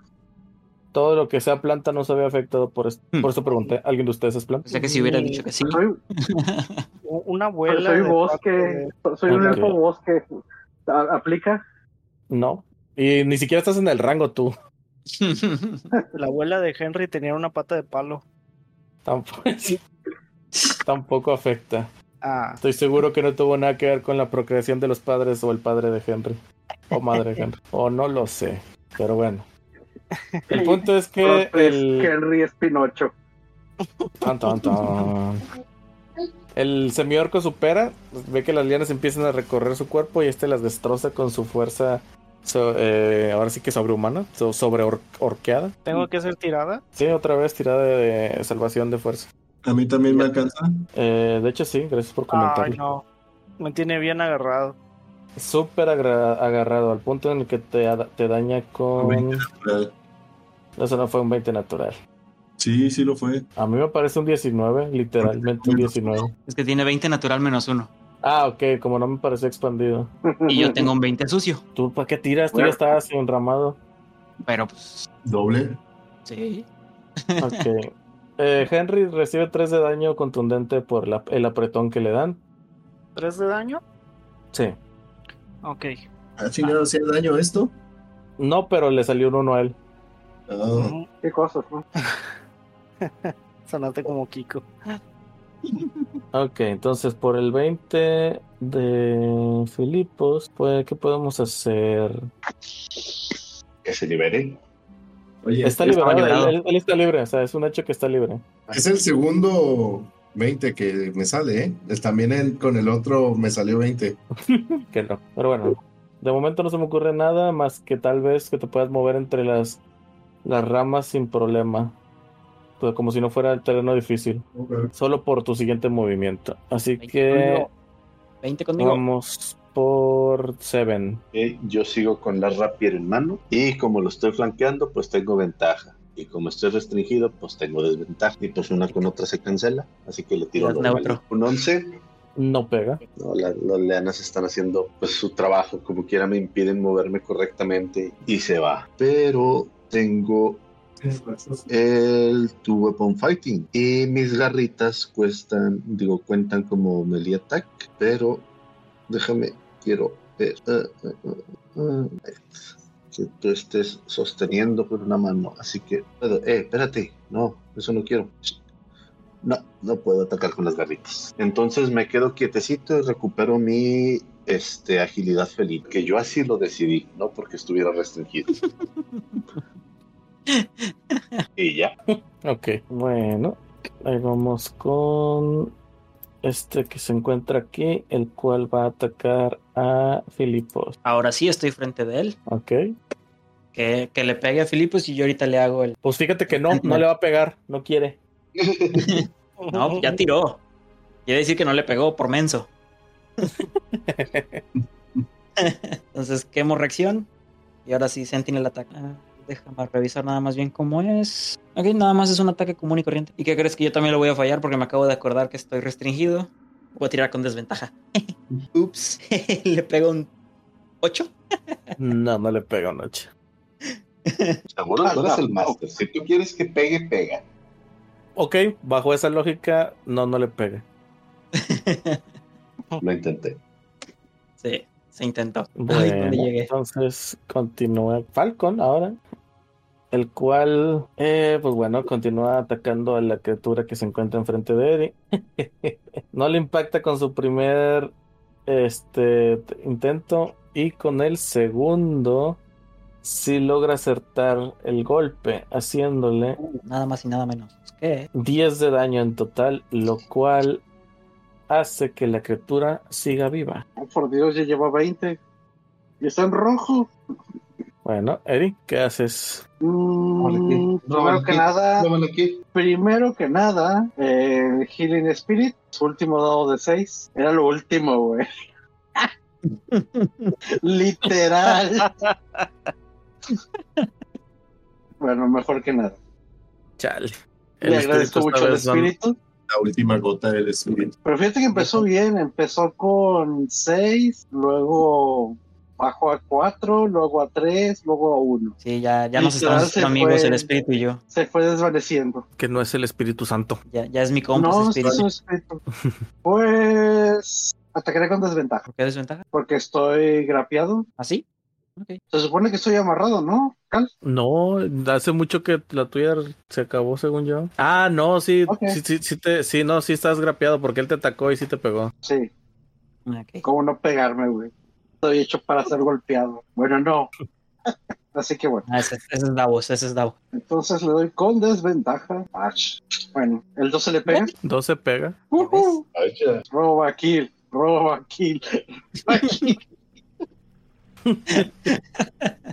todo lo que sea planta no se había afectado por, es- Hmm. por eso pregunté. ¿Alguien de ustedes es planta? O sea que si hubiera dicho que sí. Soy, Una abuela. soy de bosque, soy un elfo bosque. ¿A- ¿Aplica? No. Y ni siquiera estás en el rango tú. La abuela de Henry tenía una pata de palo. Tampoco, tampoco afecta. Ah, Estoy seguro que no tuvo nada que ver con la procreación de los padres o el padre de Henry. O madre de Henry. O no lo sé. Pero bueno. El punto es que el... Henry es Pinocho. Tan, tan, tan. El semiorco supera, ve que las lianas empiezan a recorrer su cuerpo y este las destroza con su fuerza, so- eh, ahora sí que sobrehumana, so- sobre or- orqueada. tengo que ser tirada. Sí, otra vez tirada de, de salvación de fuerza. A mí también me alcanza. Eh, de hecho, sí, gracias por Ay, comentarlo. no. Me tiene bien agarrado. Súper agarrado al punto en el que te, te daña con... 20 natural. Eso no fue un 20 natural. Sí, sí lo fue. A mí me parece un 19, literalmente un 19. Es que tiene 20 natural menos uno. Ah, ok, como no me pareció expandido. Y yo tengo un 20 sucio. ¿Tú para qué tiras? Tú Bueno. ya estabas enramado. Pero pues. Doble. Sí. Ok. Eh, Henry recibe 3 de daño contundente por la- el apretón que le dan. ¿Tres de daño? Sí. Ok. ¿Ha chingado hacía daño esto? No, pero le salió un 1 a él. Ah, Ujú. Qué cosas, ¿no? Sonaste como Kiko. Ok, entonces por el 20 de Filipos, pues, ¿qué podemos hacer? Que se libere. Oye, Está liberado, él, liberado. él- él está libre, o sea, es un hecho que está libre. es el segundo 20 que me sale, ¿eh? También el- con el otro me salió 20. Que no. Pero bueno, de momento no se me ocurre nada más que tal vez que te puedas mover entre las, las ramas sin problema. Pues como si no fuera el terreno difícil. Solo por tu siguiente movimiento. Así que conmigo. 20 conmigo. vamos por Seven. Eh, yo sigo con la rapier en mano y como lo estoy flanqueando, pues tengo ventaja. Y como estoy restringido, pues tengo desventaja. Y pues una con otra se cancela, así que le tiro un 11. No pega. No, la- las leanas están haciendo pues su trabajo, como quiera me impiden moverme correctamente y se va. Pero tengo el Two Weapon Fighting y mis garritas cuestan, digo, cuentan como melee attack, pero déjame, quiero ver. ah, ah, ah, que tú estés sosteniendo con una mano, así que eh, espérate, no, eso no quiero. No, no puedo atacar con las garritas. Entonces me quedo quietecito y recupero mi este, agilidad feliz, que yo así lo decidí, no porque estuviera restringido. y ya. Ok, bueno. Ahí vamos con este que se encuentra aquí, el cual va a atacar a Filipos. Ahora sí estoy frente de él. Ok. Que, que le pegue a Filipos y yo ahorita le hago el. Pues fíjate que no, no le va a pegar, no quiere. No, ya tiró. Quiere decir que no le pegó por menso. Entonces quemo reacción. Y ahora sí, Sentinel ataca. Ah, Déjame revisar nada más bien cómo es. Ok, nada más es un ataque común y corriente. ¿Y qué crees que yo también lo voy a fallar? Porque me acabo de acordar que estoy restringido. Voy a tirar con desventaja. Ups, le pego un 8. No, no le pega noche. Seguro tú eres el máster. Si tú quieres que pegue, pega. Ok, bajo esa lógica, no, no le pega. Lo intenté. Sí, se intentó. Bueno, llegué. entonces continúa Falcon ahora. El cual, eh, pues bueno, continúa atacando a la criatura que se encuentra enfrente de Eri. no le impacta con su primer este intento. Y con el segundo, sí logra acertar el golpe, haciéndole Nada más y nada menos. ¿Qué? 10 de daño en total, lo cual hace que la criatura siga viva. Oh, por Dios, ya lleva 20. Y está en rojo. Bueno, Eri, ¿qué haces? Mm, primero que nada, primero que nada, eh, Healing Spirit, su último dado de 6, era lo último, güey. Literal. bueno, mejor que nada. Chale. Le agradezco mucho el no- espíritu. La última gota del espíritu. Pero fíjate que empezó bien, empezó con 6, luego bajó a 4, luego a 3, luego a 1. Sí, ya, ya nos estamos se haciendo amigos fue. el espíritu y yo. Se fue desvaneciendo. Que no es el Espíritu Santo. Ya, ya es mi compa no, sí es espíritu. un espíritu. Pues atacaré con desventaja, ¿Por qué desventaja? porque estoy grapeado. ¿Así? Se supone que estoy amarrado, ¿no? Cal? No, hace mucho que la tuya se acabó, según yo. Ah, no, sí, sí, sí, sí, te, sí, no, sí estás grapeado porque él te atacó y sí te pegó. Sí, Ok. ¿cómo no pegarme, güey? Estoy hecho para ser golpeado. Bueno, no. Así que bueno, Ah, ese, ese es Davos, ese es Davos. entonces le doy con desventaja. Ach. Bueno, el 12 le pega. 12 pega. Roba kill, roba kill. roba kill.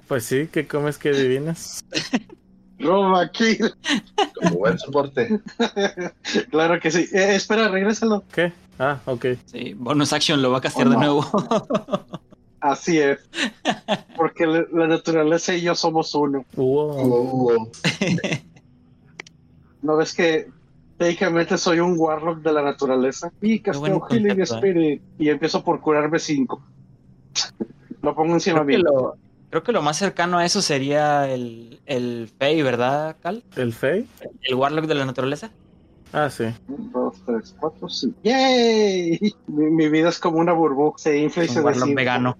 Pues sí, ¿qué comes que adivinas? Roba kill. Como buen soporte. claro que sí. Eh, espera, regrésalo. ¿Qué? Ah, ok. Sí, bonus action lo va a castear Oh, de nuevo. Así es. Porque la la naturaleza y yo somos uno. Wow. ¿No ves que técnicamente soy un warlock de la naturaleza? Y casteo Healing concepto, ¿eh? Spirit. Y empiezo por curarme 5. Lo pongo encima creo, que mío. lo, Creo que lo más cercano a eso sería el, el Fey, ¿verdad, Cal? ¿El Fey? El Warlock de la naturaleza. Ah, sí. Un, dos, tres, cuatro, sí. ¡Yay! Mi, mi vida es como una burbuja, se infla y Un se Warlock desinfla. vegano.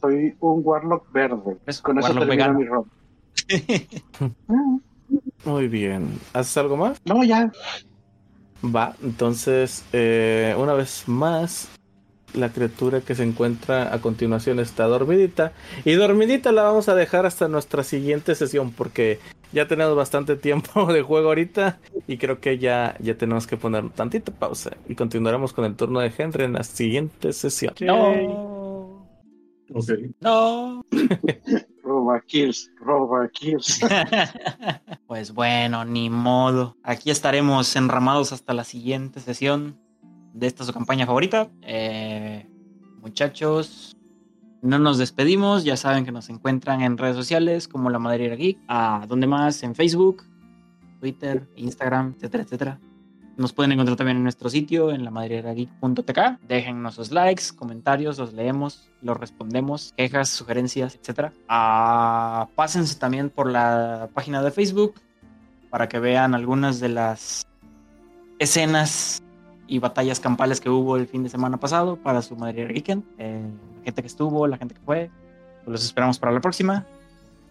Soy un Warlock verde. Es Con eso Warlock termina vegano. mi Muy bien. ¿Haces algo más? No, ya. Va, entonces, eh, una vez más, la criatura que se encuentra a continuación está dormidita. Y dormidita la vamos a dejar hasta nuestra siguiente sesión, porque ya tenemos bastante tiempo de juego ahorita. Y creo que ya, ya tenemos que poner tantita pausa. Y continuaremos con el turno de Henry en la siguiente sesión. No. Ok. No. Roba kills, roba kills. pues bueno, ni modo. Aquí estaremos enramados hasta la siguiente sesión de esta su campaña favorita. Eh, muchachos, no nos despedimos. Ya saben que nos encuentran en redes sociales como La Madriguera Geek. ¿A dónde más? En Facebook, Twitter, Instagram, etcétera, etcétera. Nos pueden encontrar también en nuestro sitio, en lamadriguerageek.tk. Déjennos sus likes, comentarios, los leemos, los respondemos, quejas, sugerencias, etc. Ah, pásense también por la página de Facebook para que vean algunas de las escenas y batallas campales que hubo el fin de semana pasado para su Madriguera Geekend. Eh, la gente que estuvo, la gente que fue. Pues los esperamos para la próxima.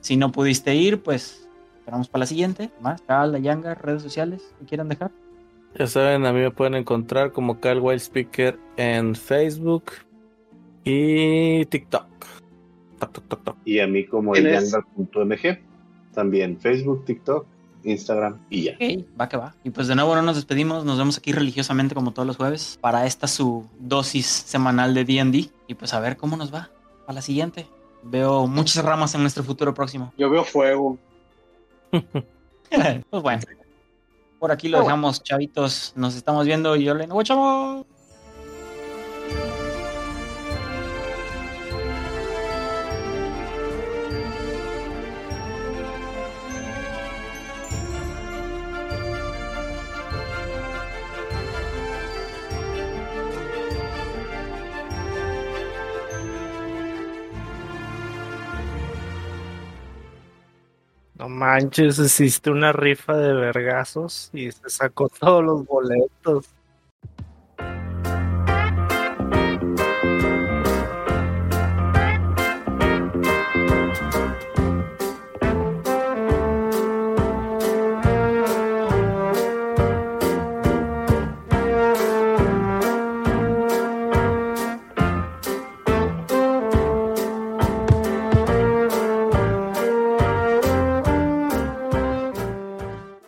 Si no pudiste ir, pues esperamos para la siguiente. Más, Cal, la Yanga, redes sociales que quieran dejar. Ya saben, a mí me pueden encontrar como Cal Wild Speaker en Facebook y TikTok. Toc, toc, toc, toc. Y a mí como ¿Quién es? elyangar.mg. También Facebook, TikTok, Instagram y ya. Ok, va que va. Y pues de nuevo no nos despedimos, nos vemos aquí religiosamente como todos los jueves para esta su dosis semanal de D&D y pues a ver cómo nos va para la siguiente. Veo muchas ramas en nuestro futuro próximo. Yo veo fuego. pues bueno. Por aquí lo dejamos, chavitos. Nos estamos viendo y yo le digo, chavo. Manches, hiciste una rifa de vergazos y se sacó todos los boletos.